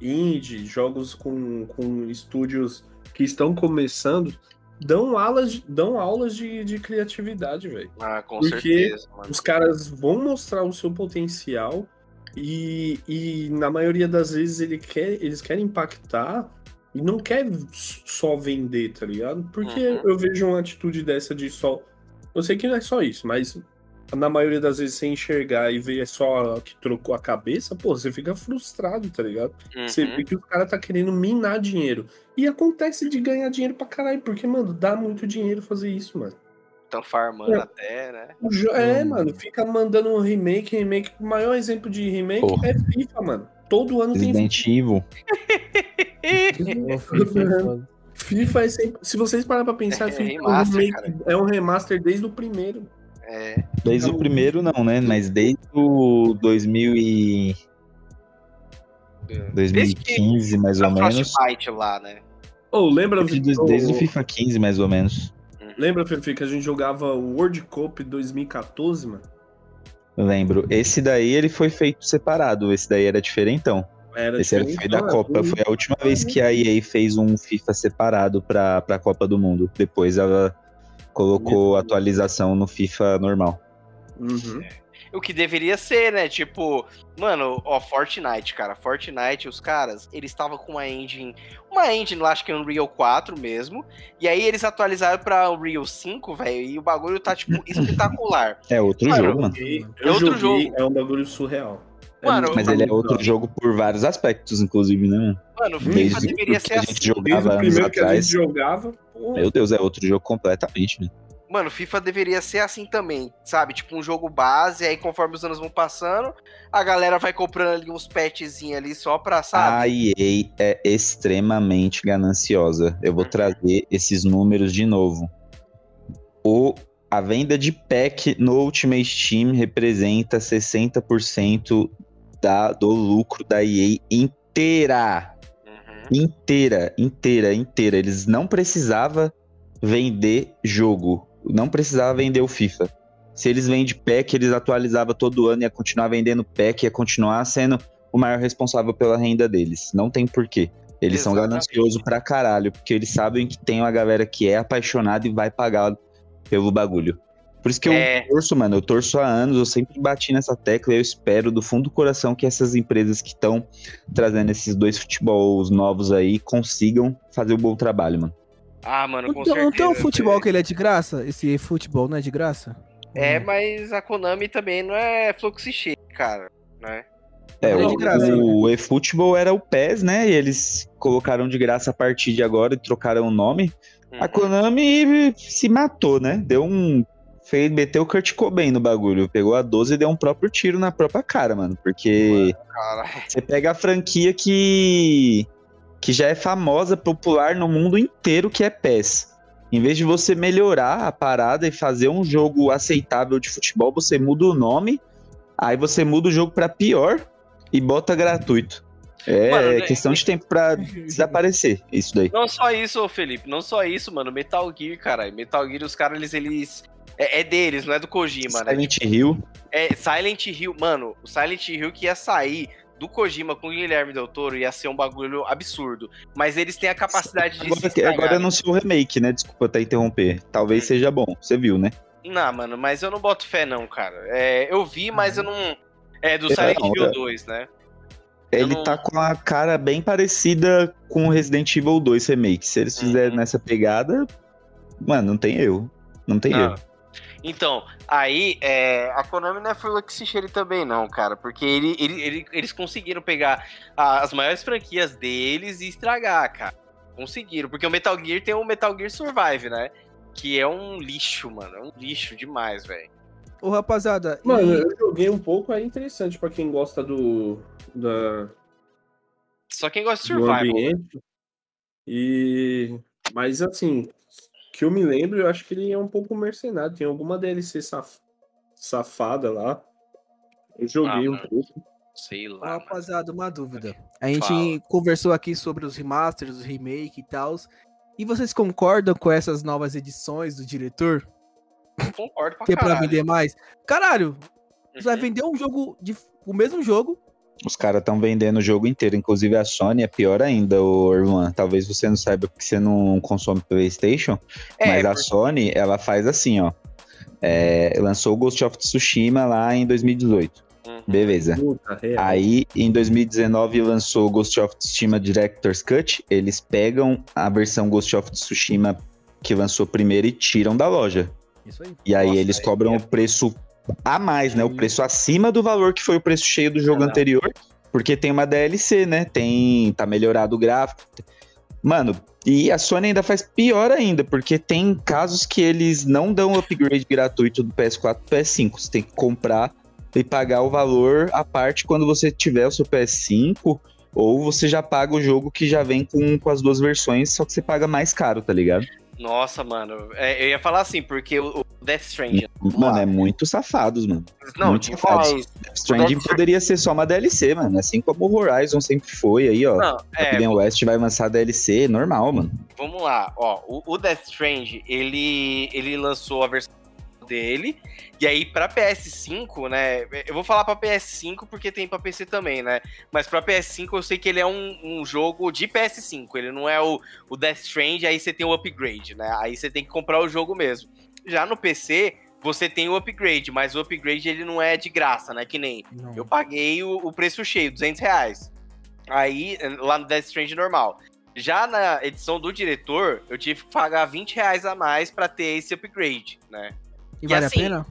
indie, jogos com, com estúdios que estão começando, dão aulas, dão aulas de, de criatividade, velho. Ah, com Porque certeza, mano. Os caras vão mostrar o seu potencial e, e na maioria das vezes ele quer, eles querem impactar e não quer só vender, tá ligado? Porque Uhum. eu vejo uma atitude dessa de só. Eu sei que não é só isso, mas na maioria das vezes você enxergar e ver só que trocou a cabeça, pô, você fica frustrado, tá ligado? Você Uhum. vê que o cara tá querendo minar dinheiro. E acontece de ganhar dinheiro pra caralho, porque, mano, dá muito dinheiro fazer isso, mano. Estão farmando É. até, né? O jo- É, Hum. mano, fica mandando um remake, remake. O maior exemplo de remake Porra. é FIFA, mano. Todo ano tem Resident Evil. FIFA. É sempre... Se vocês pararem pra pensar, É FIFA é, um remaster, é um remaster desde o primeiro. É. Desde Não. o primeiro, não, né? Mas desde o 2000 e... 2015, mais ou menos. Frostbite lá, né? Ô, lembra, Desde, desde o FIFA 15, mais ou menos. lembra, Fefe, que a gente jogava o World Cup 2014, mano? Lembro. Esse daí ele foi feito separado. Esse daí era diferentão. Era Esse era, diferente, foi da é Copa. Foi a última vez que a EA fez um FIFA separado pra, pra Copa do Mundo. Depois ela colocou atualização no FIFA normal. Uhum. O que deveria ser, né? Tipo, mano, ó, Fortnite, cara. Fortnite, os caras, eles estavam com uma engine. Uma engine lá, acho que é Unreal 4 mesmo. E aí eles atualizaram pra Unreal 5, velho. E o bagulho tá, tipo, espetacular. É outro Mano, jogo, mano. É outro jogo. É um bagulho surreal. É Mano, Mas ele é outro jogo por vários aspectos, inclusive, né? mano? Mano, FIFA Desde deveria o que ser a assim. gente Desde jogava o anos primeiro que a atrás. gente jogava. Pô, Meu Deus, é outro jogo completamente, né? Mano, FIFA deveria ser assim também, sabe? Tipo um jogo base, aí conforme os anos vão passando, a galera vai comprando ali uns patchzinhos ali só pra, A sabe? EA é extremamente gananciosa. Eu vou trazer esses números de novo. O, a venda de pack no Ultimate Team representa 60% da, do lucro da EA inteira. Inteira, inteira, inteira. Eles não precisavam vender jogo. Não precisava vender o FIFA. Se eles vendem pack, eles atualizavam todo ano, ia continuar vendendo pack, ia continuar sendo o maior responsável pela renda deles. Não tem porquê. Eles são Exatamente. gananciosos pra caralho, porque eles sabem que tem uma galera que é apaixonada e vai pagar pelo bagulho. Por isso que É. eu torço, mano. Eu torço há anos, eu sempre bati nessa tecla e eu espero do fundo do coração que essas empresas que estão trazendo esses dois futebols novos aí consigam fazer o bom trabalho, mano. Ah, mano, com Não, certeza. não tem um futebol que ele é de graça? Esse futebol não é de graça? É, Hum. mas a Konami também não é fluxo cheio, cara, né? É, Não, o, de graça, o eFootball era o PES, né? E eles colocaram de graça a partir de agora e trocaram o nome. A Uhum. Konami se matou, né? Deu um. Fez, meteu o Kurt Cobain no bagulho. Pegou a 12 e deu um próprio tiro na própria cara, mano. Porque Cara, você pega a franquia que. que já é famosa, popular no mundo inteiro, que é PES. Em vez de você melhorar a parada e fazer um jogo aceitável de futebol, você muda o nome, aí você muda o jogo pra pior e bota gratuito. É Mano, né? questão de tempo pra desaparecer isso daí. Não só isso, ô Felipe, não só isso, mano. Metal Gear, caralho. Metal Gear, os caras, eles. eles é, é deles, não é do Kojima, né? Silent Hill. É Silent Hill, mano, o Silent Hill que ia sair do Kojima com o Guilherme Del Toro ia ser um bagulho absurdo. Mas eles têm a capacidade de se Agora, estragar. agora anunciou o remake, né? Desculpa até interromper. Talvez seja bom, você viu, né? Não, mano, mas eu não boto fé, não, cara. É, eu vi, mas eu não. É do É, Silent não, Hill é. 2, né? Eu Ele não- tá com a cara bem parecida com o Resident Evil 2 Remake. Se eles fizerem Uhum. nessa pegada, mano, não tem erro. Não tem Não. erro. Então, aí, é, a Konami não é Flux Share também, não, cara. Porque ele, ele- ele- eles conseguiram pegar as maiores franquias deles e estragar, cara. Conseguiram. Porque o Metal Gear tem o Metal Gear Survive, né? Que é um lixo, mano. É um lixo demais, velho. Ô, rapaziada, Mano, e- eu joguei um pouco, é interessante pra quem gosta do. Da, Só quem gosta de Survival. né? ambiente. E. Mas assim, que eu me lembro, eu acho que ele é um pouco mercenário. Tem alguma DLC saf... safada lá. Eu joguei Ah, um pouco. Sei lá. mano. rapaziada, uma dúvida. A gente Fala. conversou aqui sobre os remasters, os remake e tal. E vocês concordam com essas novas edições do diretor? Eu concordo pra Que é pra vender mais? Caralho, você vai Uhum. vender um jogo, de, o mesmo jogo, Os caras estão vendendo o jogo inteiro. Inclusive a Sony é pior ainda, ô Irwan. Talvez você não saiba porque você não consome PlayStation. É, mas a Sony, ela faz assim, ó. É, lançou o Ghost of Tsushima lá em 2018. Uhum. Beleza. Puta. Aí, em 2019, lançou o Ghost of Tsushima Director's Cut. Eles pegam a versão Ghost of Tsushima que lançou primeiro e tiram da loja. Isso aí. E aí Nossa, eles cobram é- o preço a mais, né? O preço acima do valor que foi o preço cheio do jogo Ah, anterior. Porque tem uma DLC, né? Tem. Tá melhorado o gráfico. Mano, e a Sony ainda faz pior ainda, porque tem casos que eles não dão upgrade gratuito do PS4 pro PS5. Você tem que comprar e pagar o valor à parte quando você tiver o seu PS5, ou você já paga o jogo que já vem com, com as duas versões, só que você paga mais caro, tá ligado? Nossa, mano. É, eu ia falar assim, porque o Death Stranding. Mano, é muito safados, mano. Não, muito safados. Death Stranding Death- poderia ser só uma DLC, mano. Assim como o Horizon sempre foi aí, ó. não, A é, Forbidden West vai lançar DLC, normal, mano. vamos lá, ó, o, o Death Strand, ele, ele lançou a versão dele, e aí pra PS5, né, eu vou falar pra PS5 porque tem pra PC também, né, mas pra PS5 eu sei que ele é um, um jogo de PS5, ele não é o, o Death Strand, aí você tem o upgrade, né, aí você tem que comprar o jogo mesmo. Já no PC, você tem o upgrade, mas o upgrade ele não é de graça, né, que nem Não. eu paguei o, o preço cheio, 200 reais. Aí, lá no Death Stranding normal. Já na edição do diretor, eu tive que pagar 20 reais a mais pra ter esse upgrade, né? E e vale assim, a pena?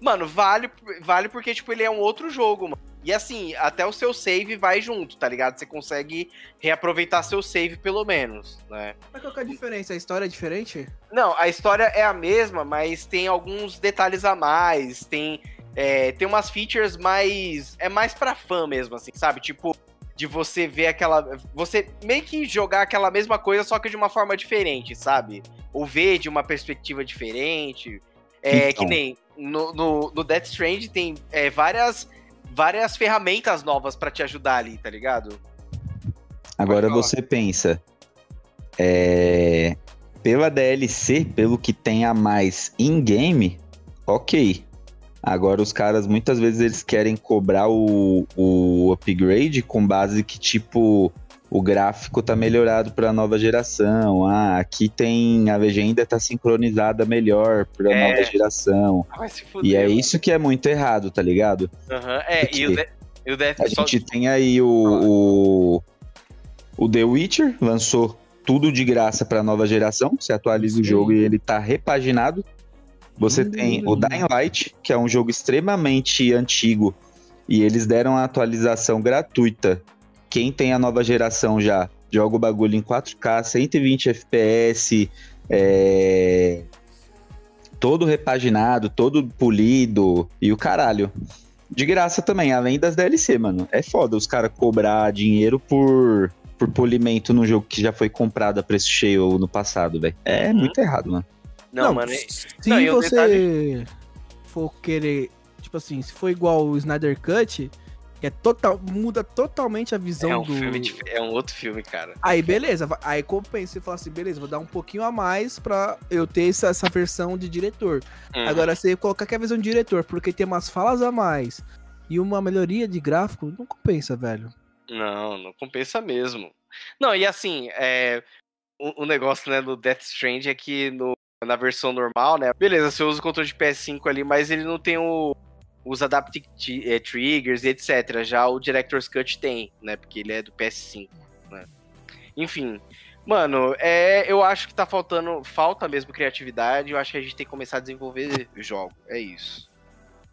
Mano, vale, vale porque, tipo, ele é um outro jogo, mano. E assim, até o seu save vai junto, tá ligado? Você consegue reaproveitar seu save pelo menos, né? Mas qual que é a diferença? A história é diferente? Não, a história é a mesma, mas tem alguns detalhes a mais, tem, é, tem umas features mais. É mais pra fã mesmo, assim, sabe? Tipo, de você ver aquela. Você meio que jogar aquela mesma coisa, só que de uma forma diferente, sabe? Ou ver de uma perspectiva diferente. É Então. que nem no, no, no Death Strand tem é, várias, várias ferramentas novas pra te ajudar ali, tá ligado? Agora você pensa, é, pela DLC, pelo que tem a mais in-game, ok. Agora os caras muitas vezes eles querem cobrar o, o upgrade com base que tipo o gráfico tá melhorado para nova geração. Ah, aqui tem a legenda tá sincronizada melhor para É. nova geração. Vai se fuder. E é mano. isso que é muito errado, tá ligado? Aham, É, e o, De- e o Death A só- gente tem aí o, o, o The Witcher, lançou tudo de graça para nova geração. Você atualiza o Sim. jogo e ele tá repaginado. Você Hum. tem o Dying Light, que é um jogo extremamente antigo, e eles deram a atualização gratuita. Quem tem a nova geração já joga o bagulho em 4K, 120 FPS, é, todo repaginado, todo polido e o caralho. De graça também, além das DLC, mano. É foda os caras cobrar dinheiro por, por polimento num jogo que já foi comprado a preço cheio no passado, velho. É Uhum. muito errado, mano. Não, mano. é- Se não, e o você for querer, tipo assim, se for igual o Snyder Cut, que é total, muda totalmente a visão É um, do. filme dif- é um outro filme, cara. Aí beleza, aí compensa você falar assim, beleza, vou dar um pouquinho a mais pra eu ter essa, essa versão de diretor. Hum. Agora, você colocar que é a versão de diretor, porque tem umas falas a mais e uma melhoria de gráfico, não compensa, velho. Não, não compensa mesmo. Não, e assim, é, o, o negócio né, do Death Strand é que no- na versão normal, né? Beleza, você usa o controle de PS5 ali, mas ele não tem o, os Adaptive ti- eh, Triggers e etc. Já o Director's Cut tem, né? Porque ele é do PS5, né? Enfim. Mano, é, eu acho que tá faltando. Falta mesmo criatividade. Eu acho que a gente tem que começar a desenvolver jogo. É isso.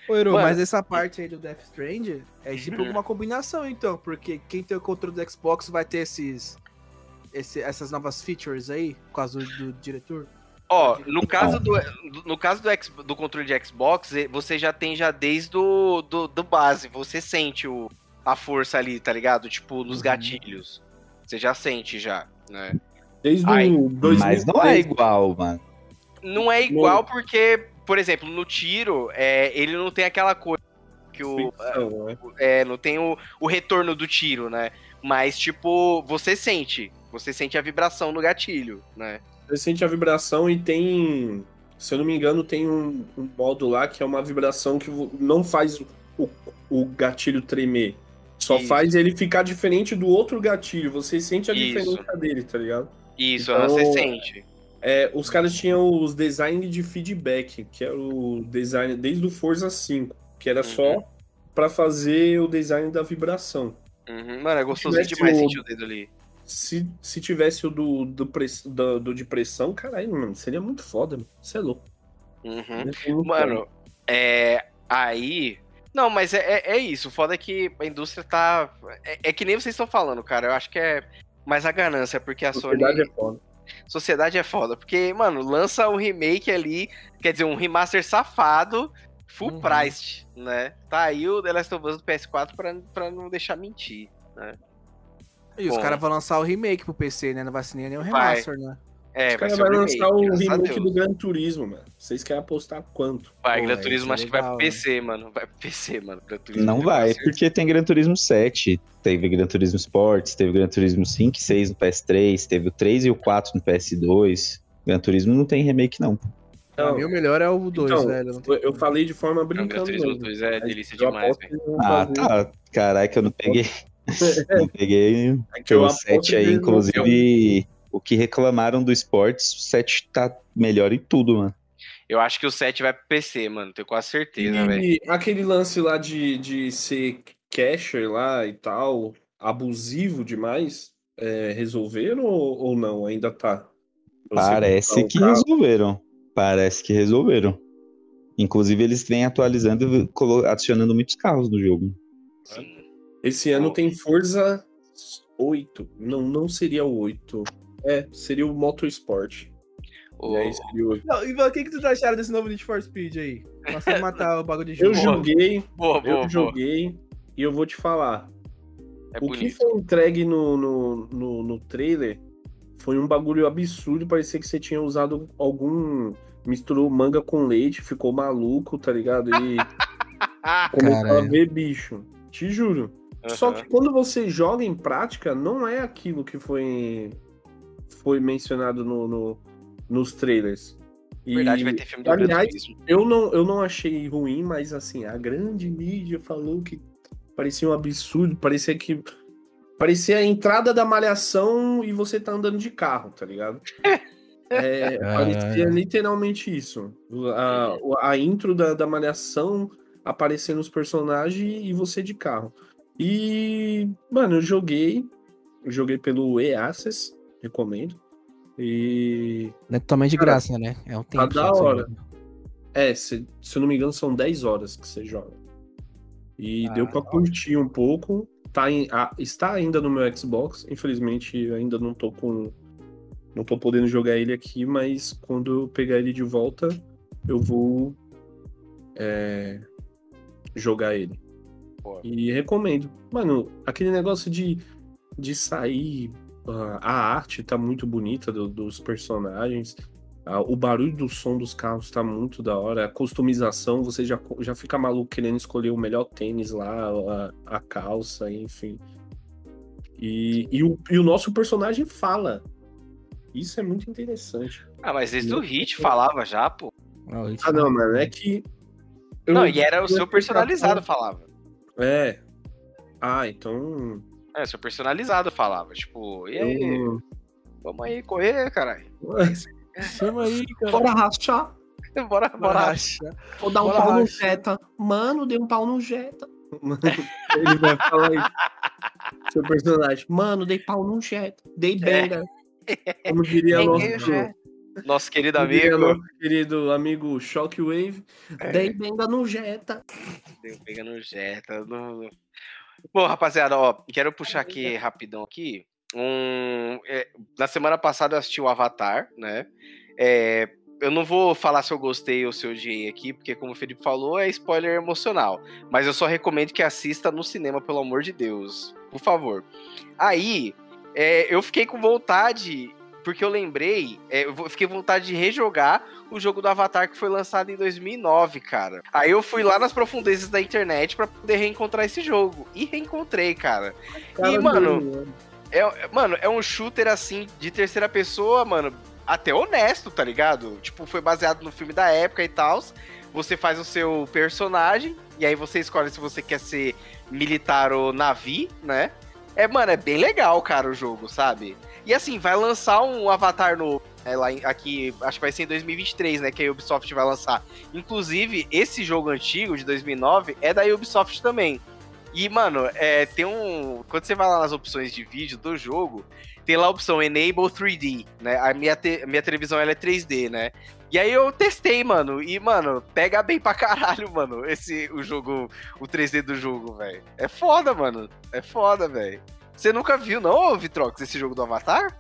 Ô, Mano, mas essa parte aí do Death Strand é tipo Uhum. uma combinação, então, porque quem tem o controle do Xbox vai ter esses, esse- essas novas features aí, por causa do, do diretor. Ó, no caso do, no caso do, X- do controle de Xbox, eh, você já tem já desde o do, do base, você sente o, a força ali, tá ligado? Tipo, nos Uhum. gatilhos. Você já sente já, né? Desde Ai, o 2003. Mas não é igual, mano. Não é igual porque, por exemplo, no tiro, é, ele não tem aquela coisa que o... Ficção, né? É, não tem o, o retorno do tiro, né? Mas, tipo, você sente. Você sente a vibração no gatilho, né? Você sente a vibração e tem. Se eu não me engano, tem um, um modo lá que é uma vibração que não faz o, o gatilho tremer. Só Isso. faz ele ficar diferente do outro gatilho. Você sente a Isso. diferença dele, tá ligado? Isso, Então, você sente. É, os caras tinham os design de feedback, que era o design desde o Forza 5, que era Uhum. só pra fazer o design da vibração. Uhum. Mano, é tivesse demais o- sentir o dedo ali. Se, se tivesse o do, do, press- do, do de pressão, caralho, mano, seria muito foda, mano. Você é louco. Uhum. Mano, é. Aí. Não, mas é, é, é isso. O foda é que a indústria tá. É, é que nem vocês estão falando, cara. Eu acho que é mais a ganância, porque a. Sony. Sociedade é foda. Sociedade é foda. Porque, mano, lança um remake ali. Quer dizer, um remaster safado, full Uhum. priced, né? Tá aí o The Last of Us do PS4 pra, pra não deixar mentir. E os caras vão lançar o remake pro PC, né? Não vai ser nem o Vai. remaster, né? É, Os vai caras ser o vão remake, lançar o remake do Gran Turismo, mano. Vocês querem apostar quanto? Vai, Pô, Gran vai Turismo acho que vai legal, pro né? PC, mano. Vai pro PC, mano. Gran Turismo Não vai, certeza. porque tem Gran Turismo 7, teve Gran Turismo Sports, teve Gran Turismo 5 e 6 no PS3, teve o 3 e o 4 no PS2. Gran Turismo não tem remake, não. Pra mim, o melhor é o 2, então, velho. Eu, eu falei de forma Não, Gran brincando Turismo mesmo. 2 é delícia demais, velho. Ah, tá. Caraca, eu não peguei. não peguei É eu o aposto 7 que aí, inclusive. O que reclamaram do Sports, o 7 tá melhor em tudo, mano. Eu acho que o 7 vai pro PC, mano. Tenho quase certeza, velho. E aquele lance lá de, de ser casher lá e tal, abusivo demais, é, resolveram ou, ou não? Ainda tá? Você Parece um que carro- resolveram. Parece que resolveram. Inclusive, eles vêm atualizando e adicionando muitos carros no jogo. Sim. Esse ano Oh. tem Forza 8. Não, não seria o 8. É, seria o Motorsport. O- E aí seria o 8. Não, Ivan, o que, que tu acharam desse novo Need for Speed aí? Nossa, matar o bagulho de Eu jogo. joguei, Boa, eu boa, boa. joguei, e eu vou te falar. É o que bonito. foi entregue no, no, no, no trailer foi um bagulho absurdo. Parecia que você tinha usado algum. Misturou manga com leite, ficou maluco, tá ligado? E começou a ver bicho. Te juro. Só que quando você joga em prática, não é aquilo que foi, foi mencionado no, no- nos trailers. E, Verdade, vai ter filme do aliás, eu não, eu não achei ruim, mas assim, a grande mídia falou que parecia um absurdo, parecia que. Parecia a entrada da malhação e você tá andando de carro, tá ligado? É, parecia literalmente isso. A, a intro da, da malhação aparecendo os personagens e você de carro. E, mano, eu joguei. Eu joguei pelo E-Access, recomendo. E. Não é totalmente de graça, né? É um tempo. da só que você hora. É, se, se eu não me engano, são 10 horas que você joga. E Ah, deu pra da curtir um pouco. Tá em- ah, está ainda no meu Xbox. Infelizmente, ainda não tô com. Não tô podendo jogar ele aqui, mas quando eu pegar ele de volta, eu vou é, jogar ele. E recomendo. Mano, aquele negócio de, de sair. ah, a arte tá muito bonita do- dos personagens. ah, o barulho do som dos carros tá muito da hora. A customização, você já, já fica maluco querendo escolher o melhor tênis lá, a, a calça, enfim. E, e, o, e o nosso personagem fala. Isso é muito interessante. Ah, mas desde o Hit falava já, pô. Não, isso Ah, não, mano, é que. eu Não, e era o seu eu- personalizado falava. É. Ah, então. É, seu personalizado falava. Tipo, e aí, eu- vamos aí correr, caralho. Chama aí, cara. Bora rachar. Bora, bora. Vou dar um Bora pau no racha. Jetta. Mano, dei um pau no Jetta. Ele vai falar isso. Seu personagem. Mano, dei pau no Jetta. Dei benga. Como diria Peguei nosso. Nosso querido amigo. nosso querido amigo Shockwave. Dei benga no Jetta. Deu pega no Jetta. no- Bom, rapaziada, ó, quero puxar aqui rapidão aqui. Um, é, na semana passada eu assisti o Avatar, né? É, eu não vou falar se eu gostei ou se eu odiei aqui, porque como o Felipe falou, é spoiler emocional. Mas eu só recomendo que assista no cinema, pelo amor de Deus. Por favor. Aí, é, eu fiquei com vontade, porque eu lembrei, é, eu fiquei vontade de rejogar o jogo do Avatar que foi lançado em 2009, cara. Aí eu fui lá nas profundezas da internet pra poder reencontrar esse jogo. E reencontrei, cara. Cara mano, do- É, mano, é um shooter assim, de terceira pessoa, mano, até honesto, tá ligado? Tipo, foi baseado no filme da época e tal. Você faz o seu personagem, e aí você escolhe se você quer ser militar ou navi, né? É, mano, é bem legal, cara, o jogo, sabe? E assim, vai lançar um Avatar novo. É, lá em- aqui, acho que vai ser em 2023, né? Que a Ubisoft vai lançar. Inclusive, esse jogo antigo, de 2009, é da Ubisoft também. E, mano, é, tem um. Quando você vai lá nas opções de vídeo do jogo, tem lá a opção Enable 3D, né? A minha, te- minha televisão ela é 3D, né? E aí eu testei, mano. E, mano, pega bem pra caralho, mano, esse, o jogo, o 3D do jogo, velho. É foda, mano. É foda, velho. Você nunca viu, não, Vitrox, esse jogo do Avatar?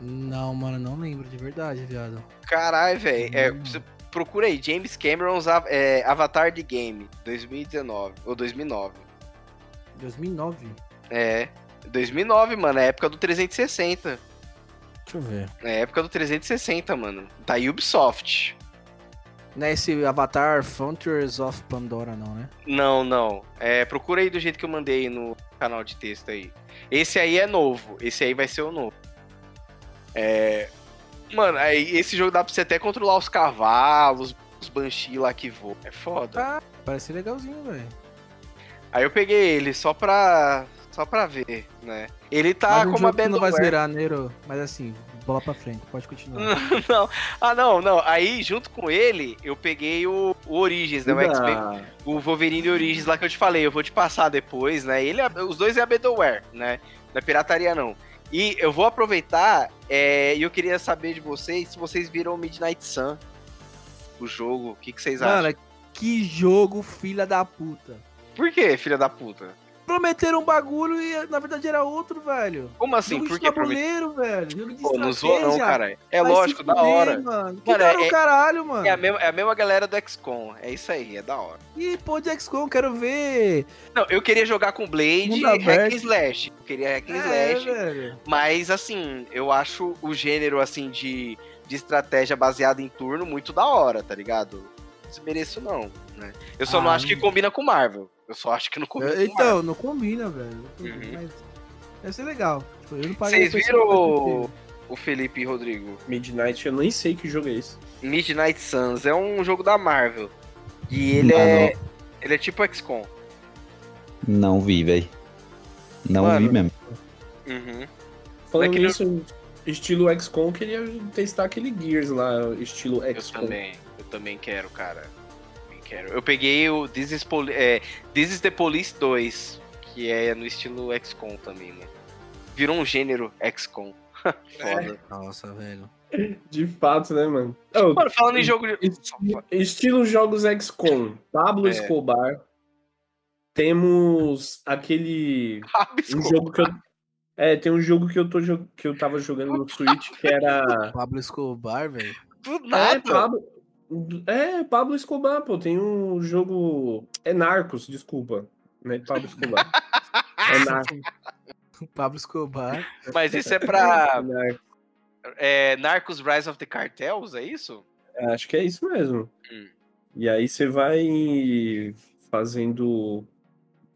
Não, mano, não lembro de verdade, viado. Caralho, velho. É, Hum. você procura aí, James Cameron's é, Avatar The Game, 2019, ou 2009. 2009. É, 2009, mano, é a época do 360. Deixa eu ver. É época do 360, mano. Da Ubisoft. Não é esse Avatar Frontiers of Pandora, não, né? Não, não. É, procura aí do jeito que eu mandei no canal de texto aí. Esse aí é novo. Esse aí vai ser o novo. É. Mano, aí esse jogo dá pra você até controlar os cavalos, os Banshee lá que voam. É foda. Ah, parece legalzinho, velho. Aí eu peguei ele só pra. só pra ver, né? Ele tá Mas um como jogo a que não vai Bandware. zerar, Nero. Mas assim, bola pra frente, pode continuar. não. Ah, não, não. Aí, junto com ele, eu peguei o, o Origins, né? O, X-Men- o Wolverine Origins lá que eu te falei. Eu vou te passar depois, né? Ele, é- os dois é a Battleware, né? Não é pirataria, não. E eu vou aproveitar é, e eu queria saber de vocês se vocês viram Midnight Sun, o jogo. O que, que vocês acham? Mano, que jogo filha da puta. Por que, filha da puta? Prometeram um bagulho e na verdade era outro, velho. Como assim? jogo Por que tabuleiro, velho. Jogo de Pô, não zoa não, cara. É Vai lógico, da hora. Mano. Que hora é- o caralho, mano. É a, mesma, é a mesma galera do XCOM. É isso aí, é da hora. Ih, pô, de XCOM, quero ver. Não, eu queria jogar com Blade e Hack and Slash. Eu queria Hack and É, Slash. velho. Mas, assim, eu acho o gênero, assim, de, de estratégia baseada em turno muito da hora, tá ligado? Não desmereço, não, né? Eu só não Ah, acho que combina com Marvel. Eu só acho que não combina Eu-. Então, não combina, velho. Não Uhum. Mas deve ser legal. Tipo, eu não Vocês viram o, o Felipe e Rodrigo? Midnight, eu nem sei que jogo é esse. Midnight Suns é um jogo da Marvel. E ele Ah, é. Ele é tipo XCOM. Não vi, velho. Não Mano. vi mesmo. Uhum. Falando que não- nisso, estilo XCOM, queria testar aquele Gears lá, estilo Eu XCOM. também. Eu também quero, cara. Quero. Eu peguei o This is, Poli é, This is the Police 2, que é no estilo XCOM também, né? Virou um gênero XCOM. Foda. Nossa, velho. De fato, né, mano? Oh, Mano, falando em jogo de. esti- estilo jogos XCOM, Pablo É. Escobar. Temos aquele. Um jogo que eu. É, tem um jogo que eu, tô, jo- que eu tava jogando no Switch que era. Pablo Escobar, velho. Do É, nada. Pablo. É, Pablo Escobar, pô. Tem um jogo. É Narcos, desculpa. Não é Pablo Escobar. É Narcos. Pablo Escobar. Mas isso é pra É Narcos. é, Rise of the Cartels, é isso? É, Acho que é isso mesmo. Hum. E aí você vai fazendo.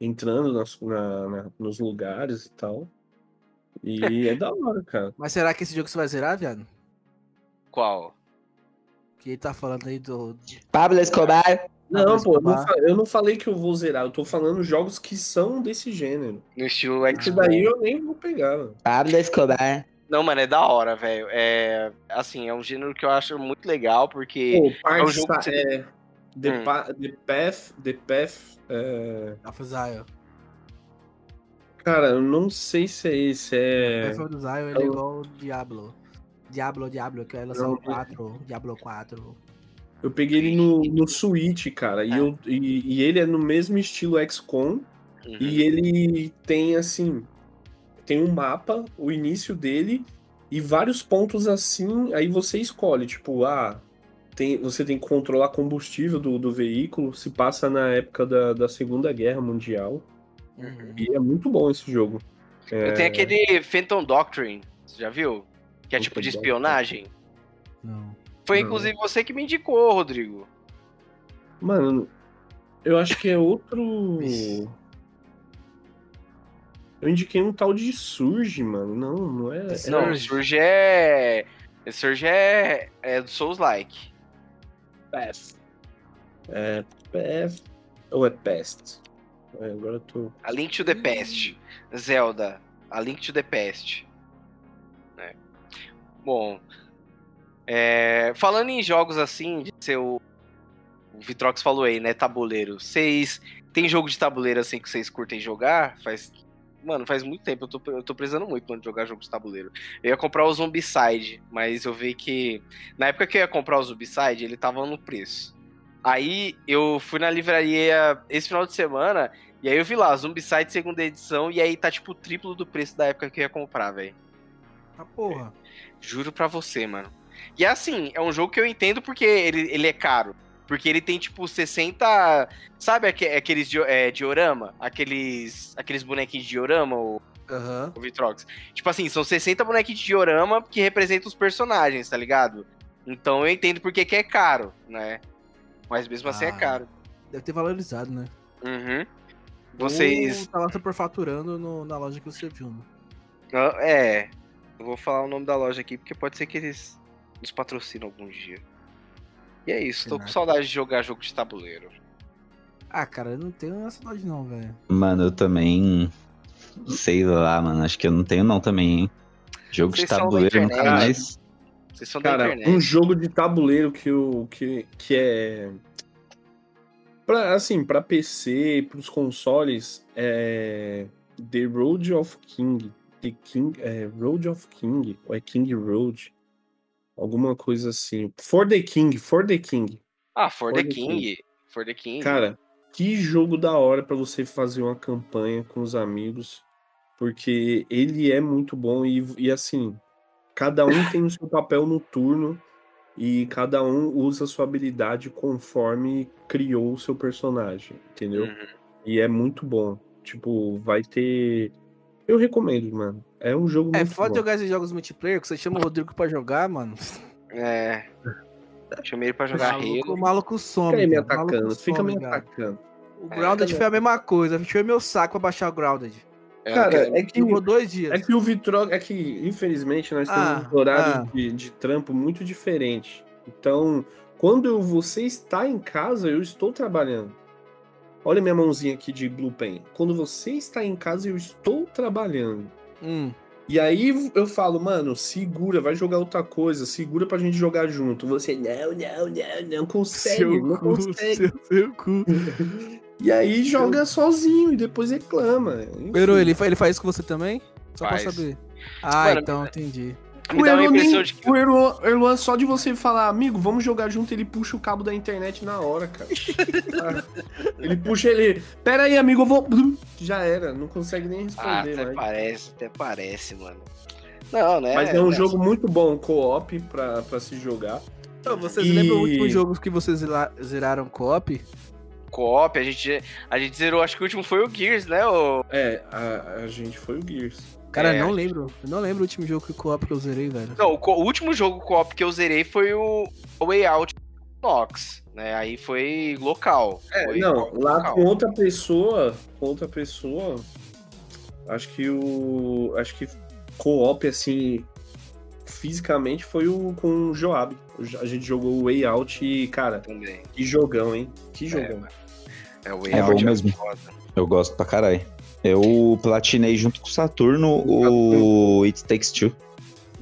entrando nas- na- na- nos lugares e tal. E é da hora, cara. Mas será que esse jogo você vai zerar, viado? Qual? Que ele tá falando aí do. Pablo Escobar. Não, Pablo pô, eu não, Escobar. eu não falei que eu vou zerar, eu tô falando jogos que são desse gênero. No estilo Esse daí eu nem vou pegar, mano. Pablo Escobar. Não, mano, é da hora, velho. É. Assim, é um gênero que eu acho muito legal, porque. Pô, é um jogo parça, que você- é, The, Hum. Pa- The Path, The Path, é, Alpha Zion. cara, eu não sei se é esse, é... Path of the Zion ele é é igual o Diablo. Diablo, Diablo, que Não, o 4, Diablo 4. Eu peguei ele no, no Switch, cara, e, eu, e, e ele é no mesmo estilo XCOM, Uhum. e ele tem, assim, tem um mapa, o início dele, e vários pontos assim, aí você escolhe, tipo, ah, tem, você tem que controlar combustível do, do veículo, se passa na época da, da Segunda Guerra Mundial, Uhum. e é muito bom esse jogo. É, Eu tenho aquele Phantom Doctrine, você já viu? Que é tipo de espionagem. Não. Foi Não. inclusive você que me indicou, Rodrigo. Mano, eu acho que é outro. Eu indiquei um tal de Surge, mano. Não, não é. Esse Não, Surge. Surge é. Surge é. É do Souls Like. Path. É Path. Ou é Pest? É, agora eu tô. A Link to the Past. Zelda. A Link to the Past. Bom. é, falando em jogos assim, ser o. Vitrox falou aí, né? Tabuleiro. Vocês. Tem jogo de tabuleiro assim que vocês curtem jogar? Faz. Mano, faz muito tempo. Eu tô, eu tô precisando muito mano, de jogar jogo de tabuleiro. Eu ia comprar o Zombicide, mas eu vi que. Na época que eu ia comprar o Zombicide, ele tava no preço. Aí eu fui na livraria esse final de semana e aí eu vi lá, Zombicide segunda edição, e aí tá tipo o triplo do preço da época que eu ia comprar, velho. Ah, porra. Juro pra você, mano. E assim, é um jogo que eu entendo porque ele, ele é caro. Porque ele tem tipo 60. Sabe aque- aqueles é, diorama? Aqueles, aqueles bonequinhos de diorama, o, Aham. o Vitrox. Tipo assim, são 60 bonequinhos de diorama que representam os personagens, tá ligado? Então eu entendo porque que é caro, né? Mas mesmo assim é Ah. caro. Deve ter valorizado, né? Uhum. Vocês. Ou tá lá superfaturando no, na loja que você viu, né? Ah, É. Eu vou falar o nome da loja aqui, porque pode ser que eles nos patrocinam algum dia. E é isso, tô com Nada. saudade de jogar jogo de tabuleiro. Ah, cara, eu não tenho essa loja não, velho. Mano, eu também. Sei lá, mano. Acho que eu não tenho, não, também, hein? Jogo de Vocês da tabuleiro eu nunca mais. Vocês são da Cara, internet. um jogo de tabuleiro que, eu, que, que é. Pra, assim, pra PC, pros consoles, é. The Road of King. The King. É Road of King. Ou é King Road? Alguma coisa assim. For the King, For the King. Ah, For the For the King. For the King. Cara, que jogo da hora pra você fazer uma campanha com os amigos. Porque ele é muito bom e, e assim, cada um tem o seu papel no turno e cada um usa a sua habilidade conforme criou o seu personagem, entendeu? Uhum. E é muito bom. Tipo, vai ter. Eu recomendo, mano. É um jogo É muito foda bom. jogar esses jogos multiplayer, que você chama o Rodrigo pra jogar, mano. É. Chamei ele pra jogar o maluco, o maluco some. Fica aí me atacando, fica me atacando. O Grounded foi a mesma coisa. Encheu meu saco pra baixar o Grounded. É, Cara, é que Jogou dois dias. É que o Vitrox, é que infelizmente nós temos Ah, um horário ah. de, de trampo muito diferente. Então, quando você está em casa, eu estou trabalhando. Olha minha mãozinha aqui de Blue Pen. Quando você está em casa, eu estou trabalhando. Hum. E aí eu falo, mano, segura, vai jogar outra coisa, segura pra gente jogar junto. Você, não, não, não, não consegue, não cu, consegue. seu, seu cu. E aí joga sozinho e depois reclama. Enfim. Pero, ele, ele faz isso com você também? Só Faz. pra saber. Ah, Mano, então, entendi. Me O dá nem- de que. O Erwan, Erwan, só de você falar, amigo, vamos jogar junto, ele puxa o cabo da internet na hora, cara. Ah, ele puxa ele. Pera aí, amigo, eu vou. Já era, não consegue nem Ah, responder até mais. parece, até parece, mano. Não, né? Mas é um né? jogo muito bom, co-op, pra, pra se jogar. Então, vocês E- lembram o último jogo que vocês zera- zeraram co-op? Co-op, a gente, a gente zerou, acho que o último foi o Gears, né? O... É, a, a gente foi o Gears. Cara, É, não lembro. Eu não lembro o último jogo que co-op que eu zerei, velho. Não, o, o último jogo co-op que eu zerei foi o Way Out Nox, né? Aí foi local. É, foi não, local. lá com outra pessoa, com outra pessoa, acho que o. Acho que co-op, assim, fisicamente foi o com o Joab. A gente jogou o Way Out e, cara, Também. que jogão, hein? Que jogão. É, o Way É Out bom mesmo. foda. Eu gosto pra caralho. Eu platinei junto com o Saturno o It Takes Two.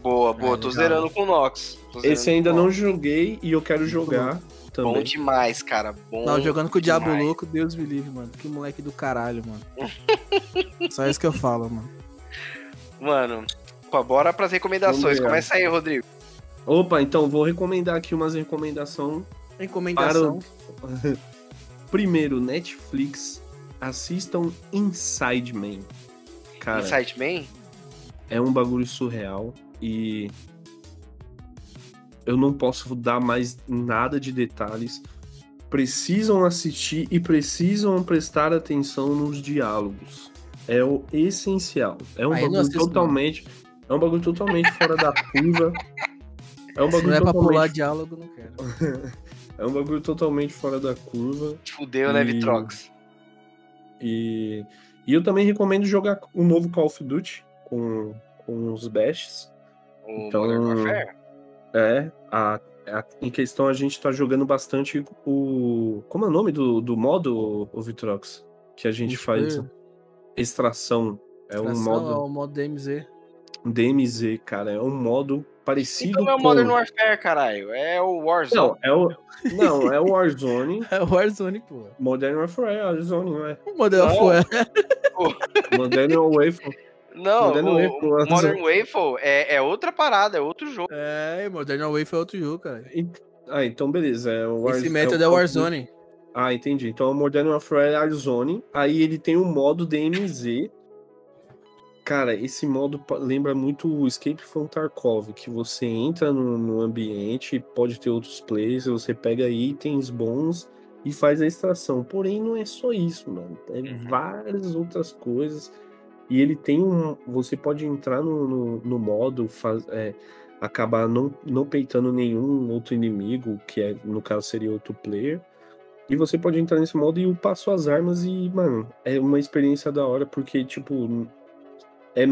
Boa, boa. Ah, tô legal. zerando com o Nox. Esse ainda não Nox. joguei e eu quero jogar Bom também. demais, cara. Bom Não, jogando com o Diabo demais. Louco, Deus me livre, mano. Que moleque do caralho, mano. Só isso que eu falo, mano. Mano, pô, bora pras recomendações. Começa aí, Rodrigo. Opa, então vou recomendar aqui umas recomendações. Encomendação. Primeiro, Netflix. Assistam Inside Man. Cara, Inside Man? é um bagulho surreal e eu não posso dar mais nada de detalhes. Precisam assistir e precisam prestar atenção nos diálogos. É o essencial. É um Aí não bagulho não. totalmente, é um bagulho totalmente fora da curva. É um Se não bagulho é pra pular totalmente, diálogo, não quero. é um bagulho totalmente fora da curva. Fudeu, né, E- Vitrox? E, e eu também recomendo jogar o novo Call of Duty com, com os Bashes. O Então- Modern Warfare? É, a, a- em questão a gente tá jogando bastante o. Como é o nome do, do modo, o Vitrox? Que a gente faz extração. É um Tração modo É o modo DMZ. DMZ, cara. É um modo parecido Então não é o com. Modern Warfare, caralho. É o Warzone. Não, é o. Não, é o Warzone. É o Warzone, pô. Modern Warfare é Warzone, não é? O Model Não. Warfare. Modern Warfare. Não, Modern o, Warfare, o. Modern Warfare é, é outra parada, é outro jogo. É, Modern Warfare é outro jogo, cara. Ah, então beleza. É o Warz- Esse o método é o Duty. Warzone. Ah, entendi. Então o Modern Warfare é Warzone. Aí ele tem um modo DMZ. Cara, esse modo lembra muito o Escape from Tarkov, que você entra no, no ambiente, pode ter outros players, você pega itens bons e faz a extração. Porém, não é só isso, mano. É Uhum. várias outras coisas. E ele tem um. Você pode entrar no, no, no modo, faz, é, acabar não, não peitando nenhum outro inimigo, que é, no caso seria outro player. E você pode entrar nesse modo e upar suas armas e, mano, é uma experiência da hora, porque, tipo, é,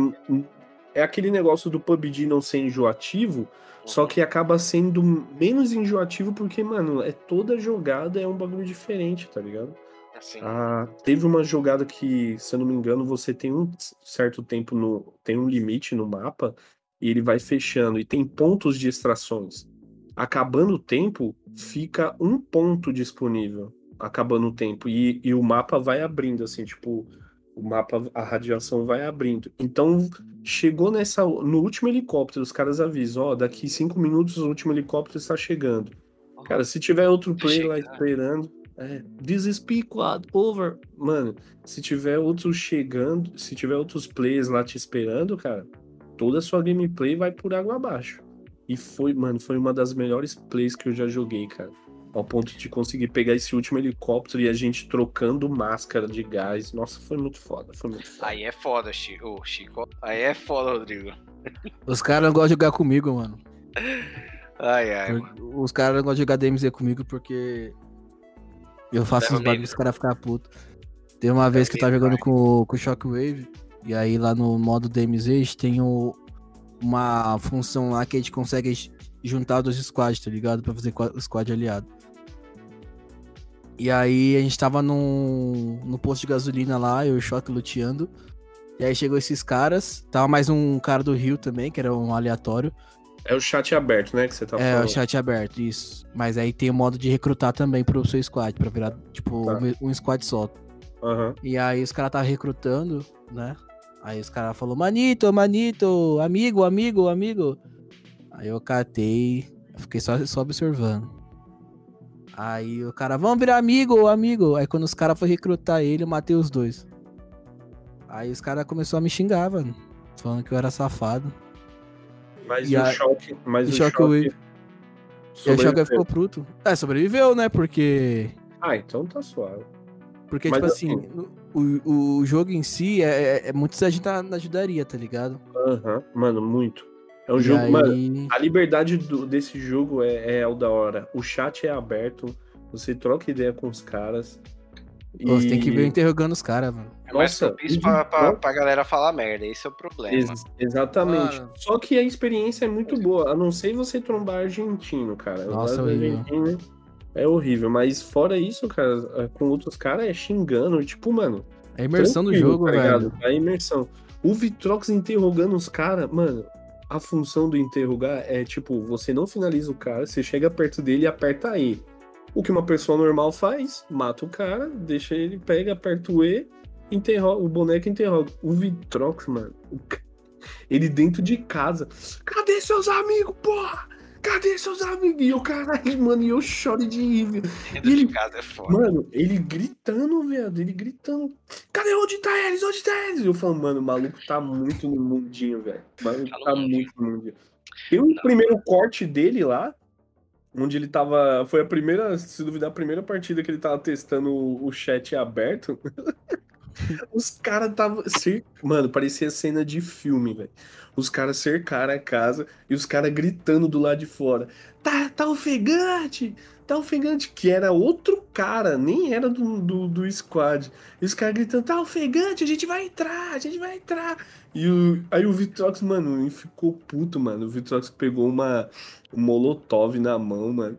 é aquele negócio do PUBG não ser enjoativo, só que acaba sendo menos enjoativo porque, mano, é toda jogada é um bagulho diferente, tá ligado? Assim, Ah, teve uma jogada que, se eu não me engano, você tem um certo tempo no. tem um limite no mapa e ele vai fechando e tem pontos de extrações. Acabando o tempo, fica um ponto disponível. Acabando o tempo. E, e o mapa vai abrindo, assim, tipo, o mapa, a radiação vai abrindo. Então, chegou nessa. No último helicóptero, os caras avisam, ó, daqui cinco minutos o último helicóptero está chegando. Cara, se tiver outro player lá Chega. esperando. É, this is P-Quad, over. Mano, se tiver outros chegando, se tiver outros players lá te esperando, cara, toda a sua gameplay vai por água abaixo. E foi, mano, foi uma das melhores plays que eu já joguei, cara. Ao ponto de conseguir pegar esse último helicóptero e a gente trocando máscara de gás. Nossa, foi muito foda, foi muito foda. Aí é foda, Chico. Chico. Aí é foda, Rodrigo. Os caras não gostam de jogar comigo, mano. Ai, ai, mano. Os caras não gostam de jogar DMZ comigo porque eu faço uns bagulhos os caras ficam putos. Tem uma vez que eu tava jogando com, o- com Shockwave, e aí lá no modo DMZ a gente tem o- uma função lá que a gente consegue juntar dois squads, tá ligado? Pra fazer qua- squad aliado. E aí a gente tava num, no posto de gasolina lá, eu e o Shock luteando. E aí chegou esses caras, tava mais um cara do Rio também, que era um aleatório. É o chat aberto, né, que você tá É, falando. o chat aberto, isso. Mas aí tem o modo de recrutar também pro seu squad, pra virar, tipo, Tá. um- um squad só. Aham. E aí os caras tá recrutando, né? Aí os caras falaram, Manito, Manito, amigo, amigo, amigo. Aí eu catei, fiquei só, só observando. Aí o cara, vamos virar amigo, amigo. Aí quando os caras foram recrutar ele, eu matei os dois. Aí os caras começaram a me xingar, mano. Falando que eu era safado. Mas E o a- choque. Mas o Shockwave. choque. E o sobreviveu. ficou bruto. É, sobreviveu, né? Porque Ah, então tá suave. Porque, Mas tipo assim, assim- o, o jogo em si é, é, é muito se a gente tá na ajudaria, tá ligado? Aham, Mano, muito. É um E jogo. aí- Mano, a liberdade do- desse jogo é, é o da hora. O chat é aberto, você troca ideia com os caras. Pô, Você tem que ver eu e- interrogando os caras, mano. É mais propício e- pra, pra, pra galera falar merda. Esse é o problema. Ex- exatamente. Mano. Só que a experiência é muito boa, a não ser você trombar argentino, cara. Nossa, argentinos é horrível. Mas fora isso, cara, com outros caras é xingando. Tipo, mano. É a imersão do jogo, tá velho. É a imersão. O Vitrox interrogando os caras, mano. A função do interrogar é tipo, você não finaliza o cara, você chega perto dele e aperta E. O que uma pessoa normal faz, mata o cara, deixa ele, pega, aperta o E, interroga, o boneco interroga. O Vitrox, mano, ele dentro de casa. Cadê seus amigos, porra? Cadê seus amigos? E eu, caralho, mano, e eu choro de rir, velho. Dentro ele- casa é foda. Mano, ele gritando, velho. Ele gritando. Cadê onde tá eles? Onde tá eles? Eu falo, mano, o maluco tá muito no mundinho, velho. O maluco Tá tá muito no mundinho. Tem um primeiro corte dele lá, onde ele tava. Foi a primeira, se duvidar, a primeira partida que ele tava testando o, o chat aberto. Os caras tava. Mano, parecia cena de filme, velho. Os caras cercaram a casa e os caras gritando do lado de fora. Tá, tá ofegante! Tá ofegante! Que era outro cara, nem era do, do, do squad. E os caras gritando, tá ofegante, a gente vai entrar, a gente vai entrar. E o, aí o Vitrox, mano, ficou puto, mano. O Vitrox pegou uma um molotov na mão, mano.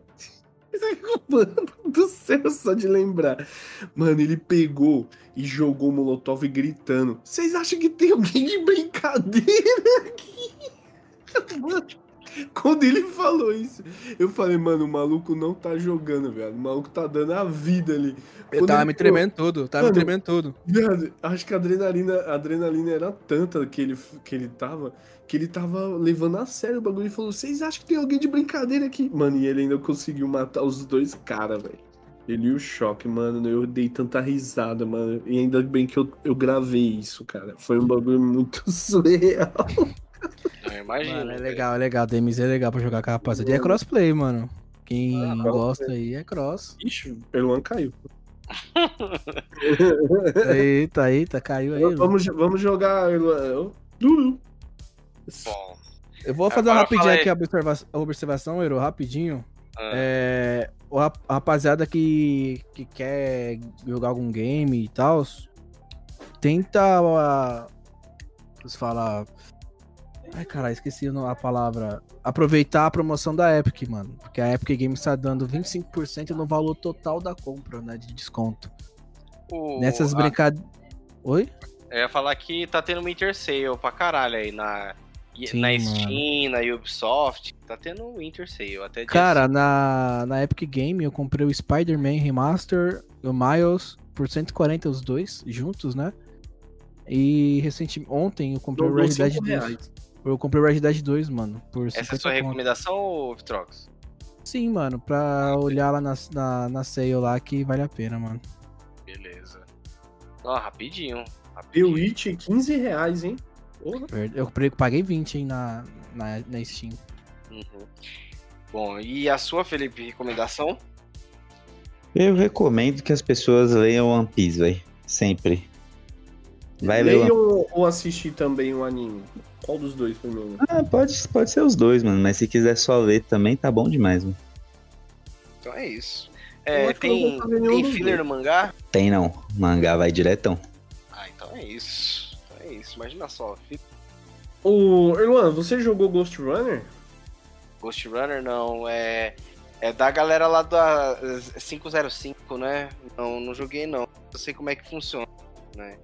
Mano do céu, só de lembrar. Mano, ele pegou e jogou o molotov gritando. Vocês acham que tem alguém de brincadeira aqui? Mano, quando ele falou isso, eu falei, mano, o maluco não tá jogando, velho. O maluco tá dando a vida ali. Eu tava ele me tremendo todo, tava Mano, me tremendo todo. Viado, acho que a adrenalina, a adrenalina era tanta que ele, que ele tava, que ele tava levando a sério o bagulho e falou: Vocês acham que tem alguém de brincadeira aqui? Mano, e ele ainda conseguiu matar os dois caras, velho. Ele e o choque, mano. Eu dei tanta risada, mano. E ainda bem que eu, eu gravei isso, cara. Foi um bagulho muito surreal. Não, imagina. Mano, é legal, é legal. DMZ é legal pra jogar com a rapaziada. E é crossplay, mano. Quem Ah, gosta aí é cross. Ixi, o Erlan caiu. Eita, eita, caiu aí. vamos, vamos jogar. eu- Dudu. Bom. Eu vou fazer uma Agora rapidinho aqui a observa- a observação, Euro, rapidinho. ah, É, o rapaziada que, que quer jogar algum game e tal, tenta. ah, Você fala. Ai, caralho, esqueci a palavra. Aproveitar a promoção da Epic, mano. Porque a Epic Games tá dando 25% no valor total da compra, né? De desconto. o- Nessas brincadeiras. Oi? Eu ia falar que tá tendo um Winter Sale pra caralho aí na, Sim, na mano. Steam, na Ubisoft. Tá tendo um Winter Sale até Cara, na, na Epic Game eu comprei o Spider-Man Remaster e o Miles por 140 os dois juntos, né? E recentemente, ontem eu comprei o Red Dead cinco 2. reais. Eu comprei o Red Dead 2, mano, por 50 Essa é a sua conto. recomendação, Vitrox? Sim, mano, pra olhar lá na, na, na sale lá que vale a pena, mano. Beleza. Ó, rapidinho. The rapidinho. Witch, 15 reais, hein? Eu paguei 20, hein, na, na, na Steam. Uhum. Bom, e a sua, Felipe, recomendação? Eu recomendo que as pessoas leiam One Piece, velho. Sempre. Vai ler ou, ou assistir também o anime? Qual dos dois primeiro? Ah, pode, pode ser os dois, mano. Mas se quiser só ler também, tá bom demais, mano. Então é isso. É, tem tem filler dois. no mangá? Tem não. Mangá vai diretão. Ah, então é isso. Imagina só. Ô, Erlan, você jogou Ghost Runner? Ghost Runner não, é. É da galera lá da 505, né? Não, não joguei não. Eu sei como é que funciona, né?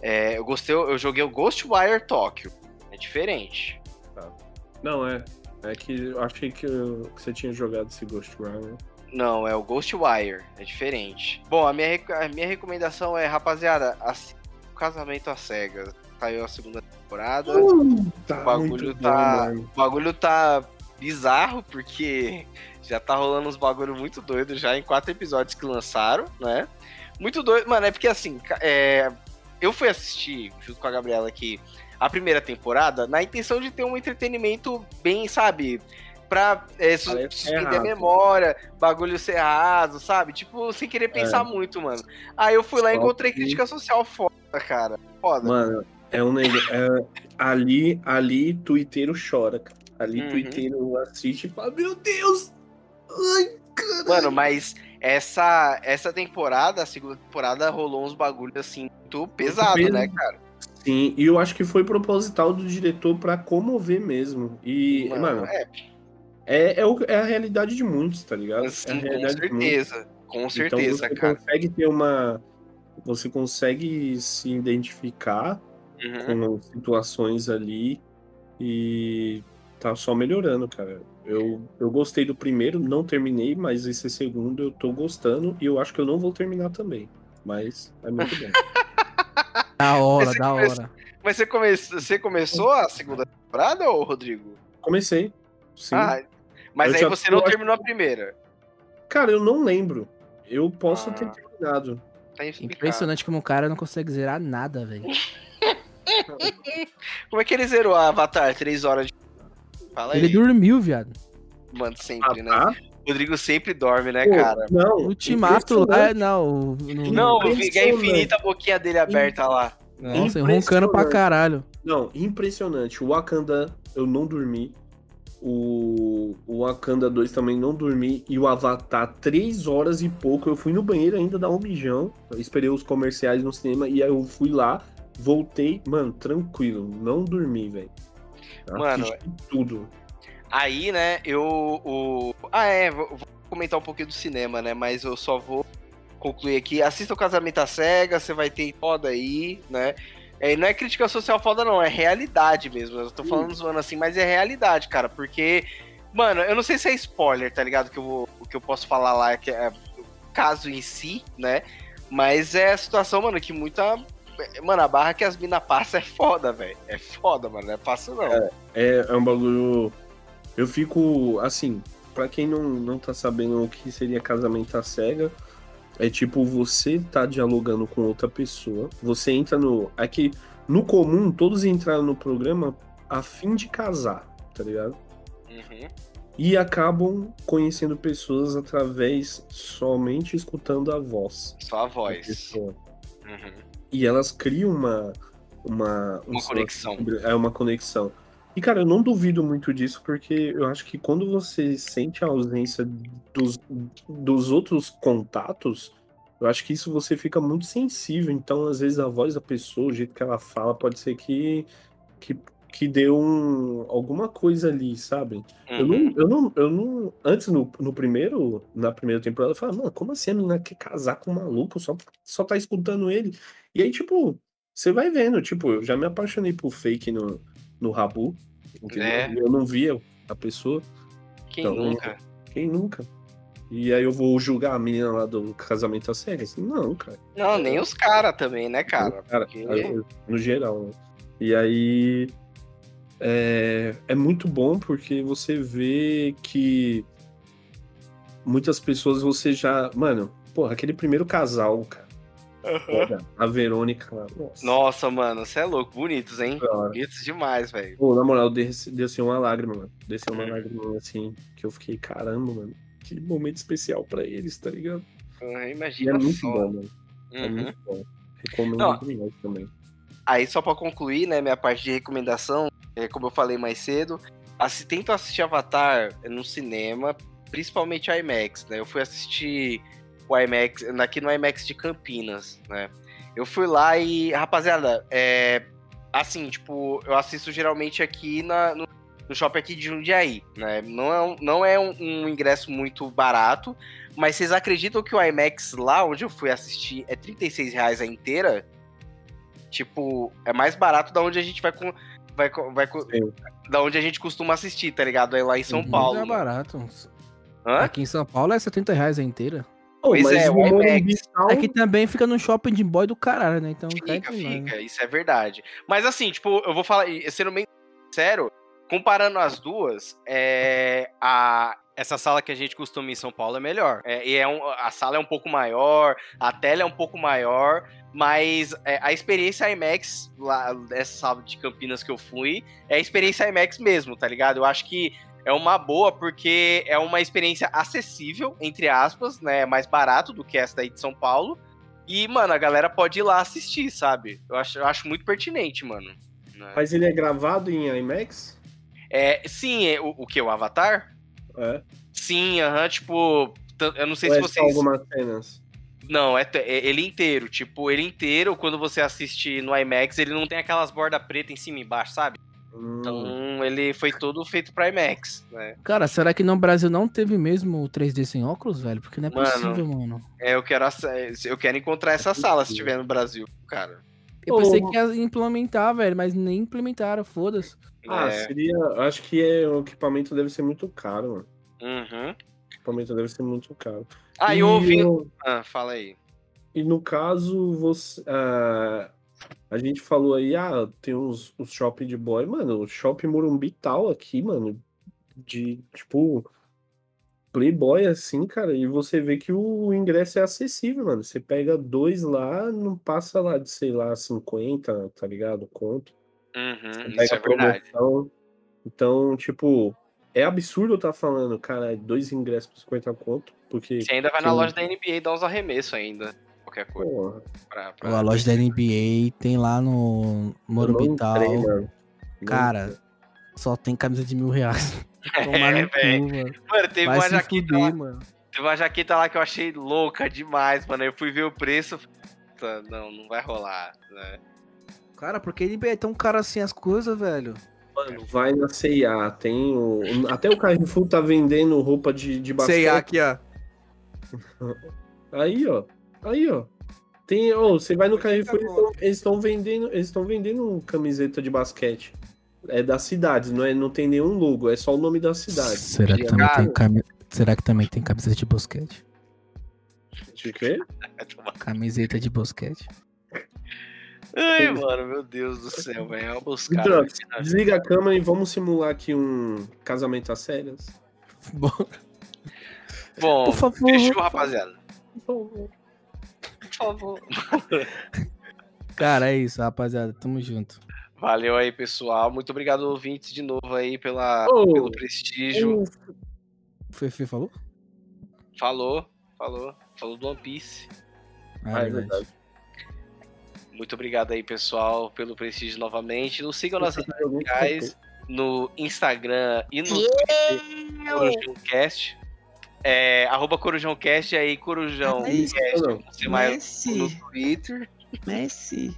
É, eu gostei, eu joguei o Ghostwire Tokyo. É diferente. Não, é. É que eu achei que, eu- que você tinha jogado esse Ghost Runner. Não, é o Ghostwire. É diferente. Bom, a minha, a minha recomendação é, rapaziada, assista o Casamento às Cegas. Saiu a segunda temporada. Tá O bagulho tá- O bagulho tá bizarro, porque já tá rolando uns bagulho muito doido já em quatro episódios que lançaram, né? Muito doido. Mano, é porque assim, é, eu fui assistir, junto com a Gabriela aqui, a primeira temporada, na intenção de ter um entretenimento bem, sabe? Pra é, Parece suspender a memória, bagulho ser raso, sabe? Tipo, sem querer pensar muito, mano. Aí eu fui lá e encontrei crítica social foda, cara. Foda. Mano, é um negócio. é- ali, ali, tuiteiro chora, cara. Ali, Uhum. tuiteiro assiste e fala: Meu Deus! Ai, caralho! Mano, mas essa, essa temporada, a segunda temporada, rolou uns bagulhos assim, muito pesado, peso. né, cara? Sim, e eu acho que foi proposital do diretor pra comover mesmo. E, mano, é, é, é, o- é a realidade de muitos, tá ligado? é a com realidade de muitos. certeza. Com Então certeza, você cara. consegue ter uma. Você consegue se identificar Uhum. com situações ali e tá só melhorando, cara. Eu, eu gostei do primeiro, não terminei, mas esse segundo eu tô gostando e eu acho que eu não vou terminar também. Mas é muito bom. Da hora, da começo- hora. Mas você, come... você começou a segunda temporada, ô Rodrigo? Comecei. Sim. Ah, mas Eu aí já você não terminou a primeira. Cara, eu não lembro. Eu posso Ah. ter terminado. Tá explicado. Impressionante como o cara não consegue zerar nada, velho. Como é que ele zerou a Avatar? Três horas de. Fala aí. Ele dormiu, viado. Mano, sempre, né? Ah, tá? Rodrigo sempre dorme, né, Pô, cara? Não. O Ultimato lá, não. No, Não, o. Guerra Infinita, a boquinha dele aberta lá. Nossa, roncando pra caralho. Não, impressionante. O Wakanda, eu não dormi. O, o Wakanda 2 também não dormi. E o Avatar, 3 horas e pouco. Eu fui no banheiro ainda dar um mijão. Eu esperei os comerciais no cinema. E aí eu fui lá, voltei. Mano, tranquilo. Não dormi, velho. Mano, tudo. Aí, né, eu. O... Ah, é, vou, comentar um pouquinho do cinema, né? Mas eu só vou concluir aqui. Assista o Casamento à Cega, você vai ter foda aí, né? É, não é crítica social foda, não, é realidade mesmo. Eu tô falando zoando assim, mas é realidade, cara. Porque, mano, eu não sei se é spoiler, tá ligado? Que eu vou, o que eu posso falar lá, que é o caso em si, né? Mas é a situação, mano, que muita. Mano, a barra que as minas passam é foda, velho. É foda, mano. Não é fácil, não. É, é um bagulho. Eu fico, assim, pra quem não, não tá sabendo o que seria casamento à cega, é tipo você tá dialogando com outra pessoa, você entra no. É que no comum todos entraram no programa a fim de casar, tá ligado? Uhum. e acabam conhecendo pessoas através somente escutando a voz. Só a voz. Uhum. E elas criam uma. Uma, um Uma conexão. É uma conexão. E, cara, eu não duvido muito disso, porque eu acho que quando você sente a ausência dos, dos outros contatos, eu acho que isso você fica muito sensível. Então, às vezes, a voz da pessoa, o jeito que ela fala, pode ser que, que, que deu um, alguma coisa ali, sabe? Eu não, Uhum. eu não, eu não. Antes, no, no primeiro, na primeira temporada, eu falava, mano, como assim a menina quer casar com um maluco? Só, só tá escutando ele. E aí, tipo, você vai vendo, tipo, eu já me apaixonei por fake no, no Rabu. Entendeu? É. Eu não via a pessoa, Quem Então, nunca? quem nunca? E aí eu vou julgar a menina lá do casamento às cegas? Não, cara. Não, nem os caras também, né, cara? Cara, Porque- no geral, né? E aí é, é muito bom porque você vê que muitas pessoas você já. Mano, porra, aquele primeiro casal, cara. Olha, A Verônica lá. Nossa. Nossa, mano, você é louco. Bonitos, hein? Cara. Bonitos demais, velho. Pô, na moral, desce- desceu uma lágrima, mano. Desceu uma Hum. lágrima assim, que eu fiquei, caramba, mano. Que momento especial pra eles, tá ligado? Ah, E é Imagina muito só. bom, mano. É Uhum. muito bom. Recomendo Não. demais também. Aí, só pra concluir, né, minha parte de recomendação, é, como eu falei mais cedo, assi tento assistir Avatar no cinema, principalmente IMAX, né? Eu fui assistir o IMAX, aqui no IMAX de Campinas, né? Eu fui lá e, rapaziada, é. Assim, tipo, eu assisto geralmente aqui na, no, no shopping aqui de Jundiaí, né? Não é, um, não é um, um ingresso muito barato, mas vocês acreditam que o IMAX lá onde eu fui assistir é 36 reais a inteira? Tipo, é mais barato da onde a gente vai com. Vai, vai, Sim. da onde a gente costuma assistir, tá ligado? Aí lá em São Uhum. Paulo. É barato. Hã? Aqui em São Paulo é 70 reais a inteira. Pois é, o IMAX. Tal- Aqui também fica no shopping de boy do caralho, né? Então tá Fica, nós, né? fica, isso é verdade. Mas assim, tipo, eu vou falar, sendo bem sincero, comparando as duas, é, a, essa sala que a gente costuma em São Paulo é melhor. É, e é um, a sala é um pouco maior, a tela é um pouco maior, mas é, a experiência IMAX, lá, dessa sala de Campinas que eu fui, é a experiência IMAX mesmo, tá ligado? Eu acho que é uma boa porque é uma experiência acessível, entre aspas, né? É mais barato do que essa daí de São Paulo. E, mano, a galera pode ir lá assistir, sabe? Eu acho, eu acho muito pertinente, mano. né? Mas ele é gravado em IMAX? É, sim, é, o, o que? O Avatar? É. Sim, aham, tipo. t- Eu não sei Ou se é vocês. algumas cenas? Não, é, é ele inteiro. Tipo, ele inteiro, quando você assiste no IMAX, ele não tem aquelas bordas pretas em cima e embaixo, sabe? Hum. Então, ele foi todo feito pra IMAX, né? Cara, será que no Brasil não teve mesmo o 3D sem óculos, velho? Porque não é Mano. possível, mano. É, eu quero, eu quero encontrar essa sala se estiver no Brasil, cara. Eu pensei que ia implementar, velho, mas nem implementaram, foda-se. Ah, É. seria. Acho que é, o equipamento deve ser muito caro, mano. Uhum. O equipamento deve ser muito caro. Ah, e, eu ouvi. o- Ah, fala aí. e no caso, você. ah, a gente falou aí, ah, tem uns, os shopping de boy. Mano, o shopping Morumbi tal aqui, mano. De, tipo. Playboy assim, cara, e você vê que o ingresso é acessível, mano. Você pega dois lá, não passa lá de, sei lá, 50, tá ligado? Conto. Uhum, pega é verdade. promoção. Então, tipo, é absurdo eu estar falando, cara, dois ingressos por 50 conto, porque, Você ainda vai na loja da NBA e dá uns arremessos ainda. Qualquer coisa. porra, Pra, A pra... loja da NBA tem lá no Morumbital. Cara, só tem camisa de mil reais. Tomar É, no cu, velho. mano. Mano, teve Vai uma jaqueta lá. fuder, mano. Teve uma jaqueta lá que eu achei louca demais, mano. Eu fui ver o preço. Puta, Não, não vai rolar, né? Cara, por que NBA é tão caro assim as coisas, velho? Mano, vai na C&A, tem o... Até o Carrefour tá vendendo roupa de, de basquete. aqui, ó. Aí, ó. Aí, ó. Tem, ô, você vai no Carrefour, eles tão- eles estão vendendo, eles estão vendendo camiseta de basquete. É das cidades, não, é, não tem nenhum logo, é só o nome da cidade. Será que, também tem cami... Será que também tem camiseta de basquete? De quê? Camiseta de basquete. Ai, mano, meu Deus do céu, velho. É uma buscada. Drox, desliga a câmera e vamos simular aqui um casamento às cegas. Bom, Bom, por favor. fechou, rapaziada. Por favor. Por favor. Cara, é isso, rapaziada. Tamo junto. Valeu aí, pessoal. Muito obrigado, ouvintes, de novo aí pela, Ô, pelo prestígio. Um, Fefe falou? Falou, falou. Falou do One Piece. Ah, é verdade. Muito obrigado aí, pessoal, pelo prestígio novamente. Nos sigam nas redes sociais, no Instagram e no Twitter, CorujãoCast. É, arroba CorujãoCast, aí Corujão É isso, Cast, não. você mais no Messi, Twitter. Messi.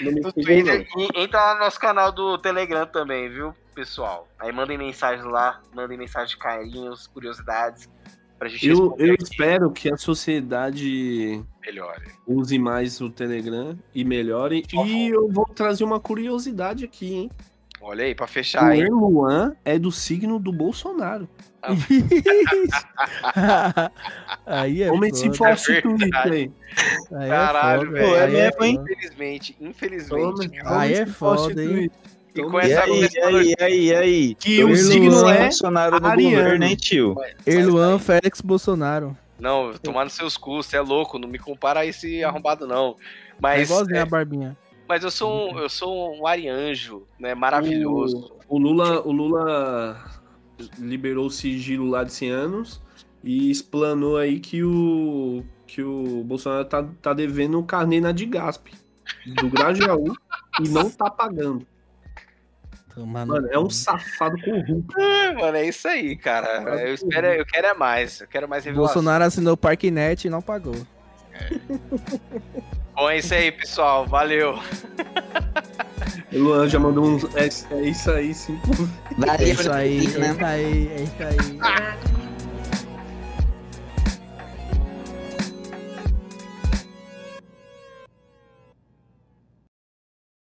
No Twitter não. e entra lá no nosso canal do Telegram também, viu, pessoal? Aí mandem mensagens lá, mandem mensagens de carinhos, curiosidades, pra gente Eu, eu aqui. espero que a sociedade Melhore. use mais o Telegram e melhore. Favor. E eu vou trazer uma curiosidade aqui, hein? Olha aí, pra O fechar aí. Erluan é do signo do Bolsonaro. Aí é Homem se prostitui verdade. aí. Aí Caralho, é foda, velho. aí É é mesmo, hein? foda. Infelizmente, infelizmente. Aí é foda, hein? E com E essa aí, e aí, aí, aí? Que o signo é funcionário do ariano. governo, hein, tio? Erluan Félix Bolsonaro. Não, tomar nos seus custos, você é louco, não me compara a esse arrombado, não. É Mas, igualzinho é, a barbinha. mas eu sou um, eu sou um arianjo, né? Maravilhoso. O, o Lula, o Lula liberou o sigilo lá de 100 anos e explanou aí que o que o Bolsonaro tá, tá devendo o carnê na Digasp do Grajaú e não tá pagando. Tomar no Mano, é um safado corrupto. É, mano, é isso aí, cara. Eu espero, eu quero é mais. Eu quero mais revelação. Bolsonaro assinou o Parknet e não pagou. Bom, é isso aí, pessoal. Valeu. O Luan já mandou um. É, é isso aí, cinco É isso aí, é isso aí, é isso aí.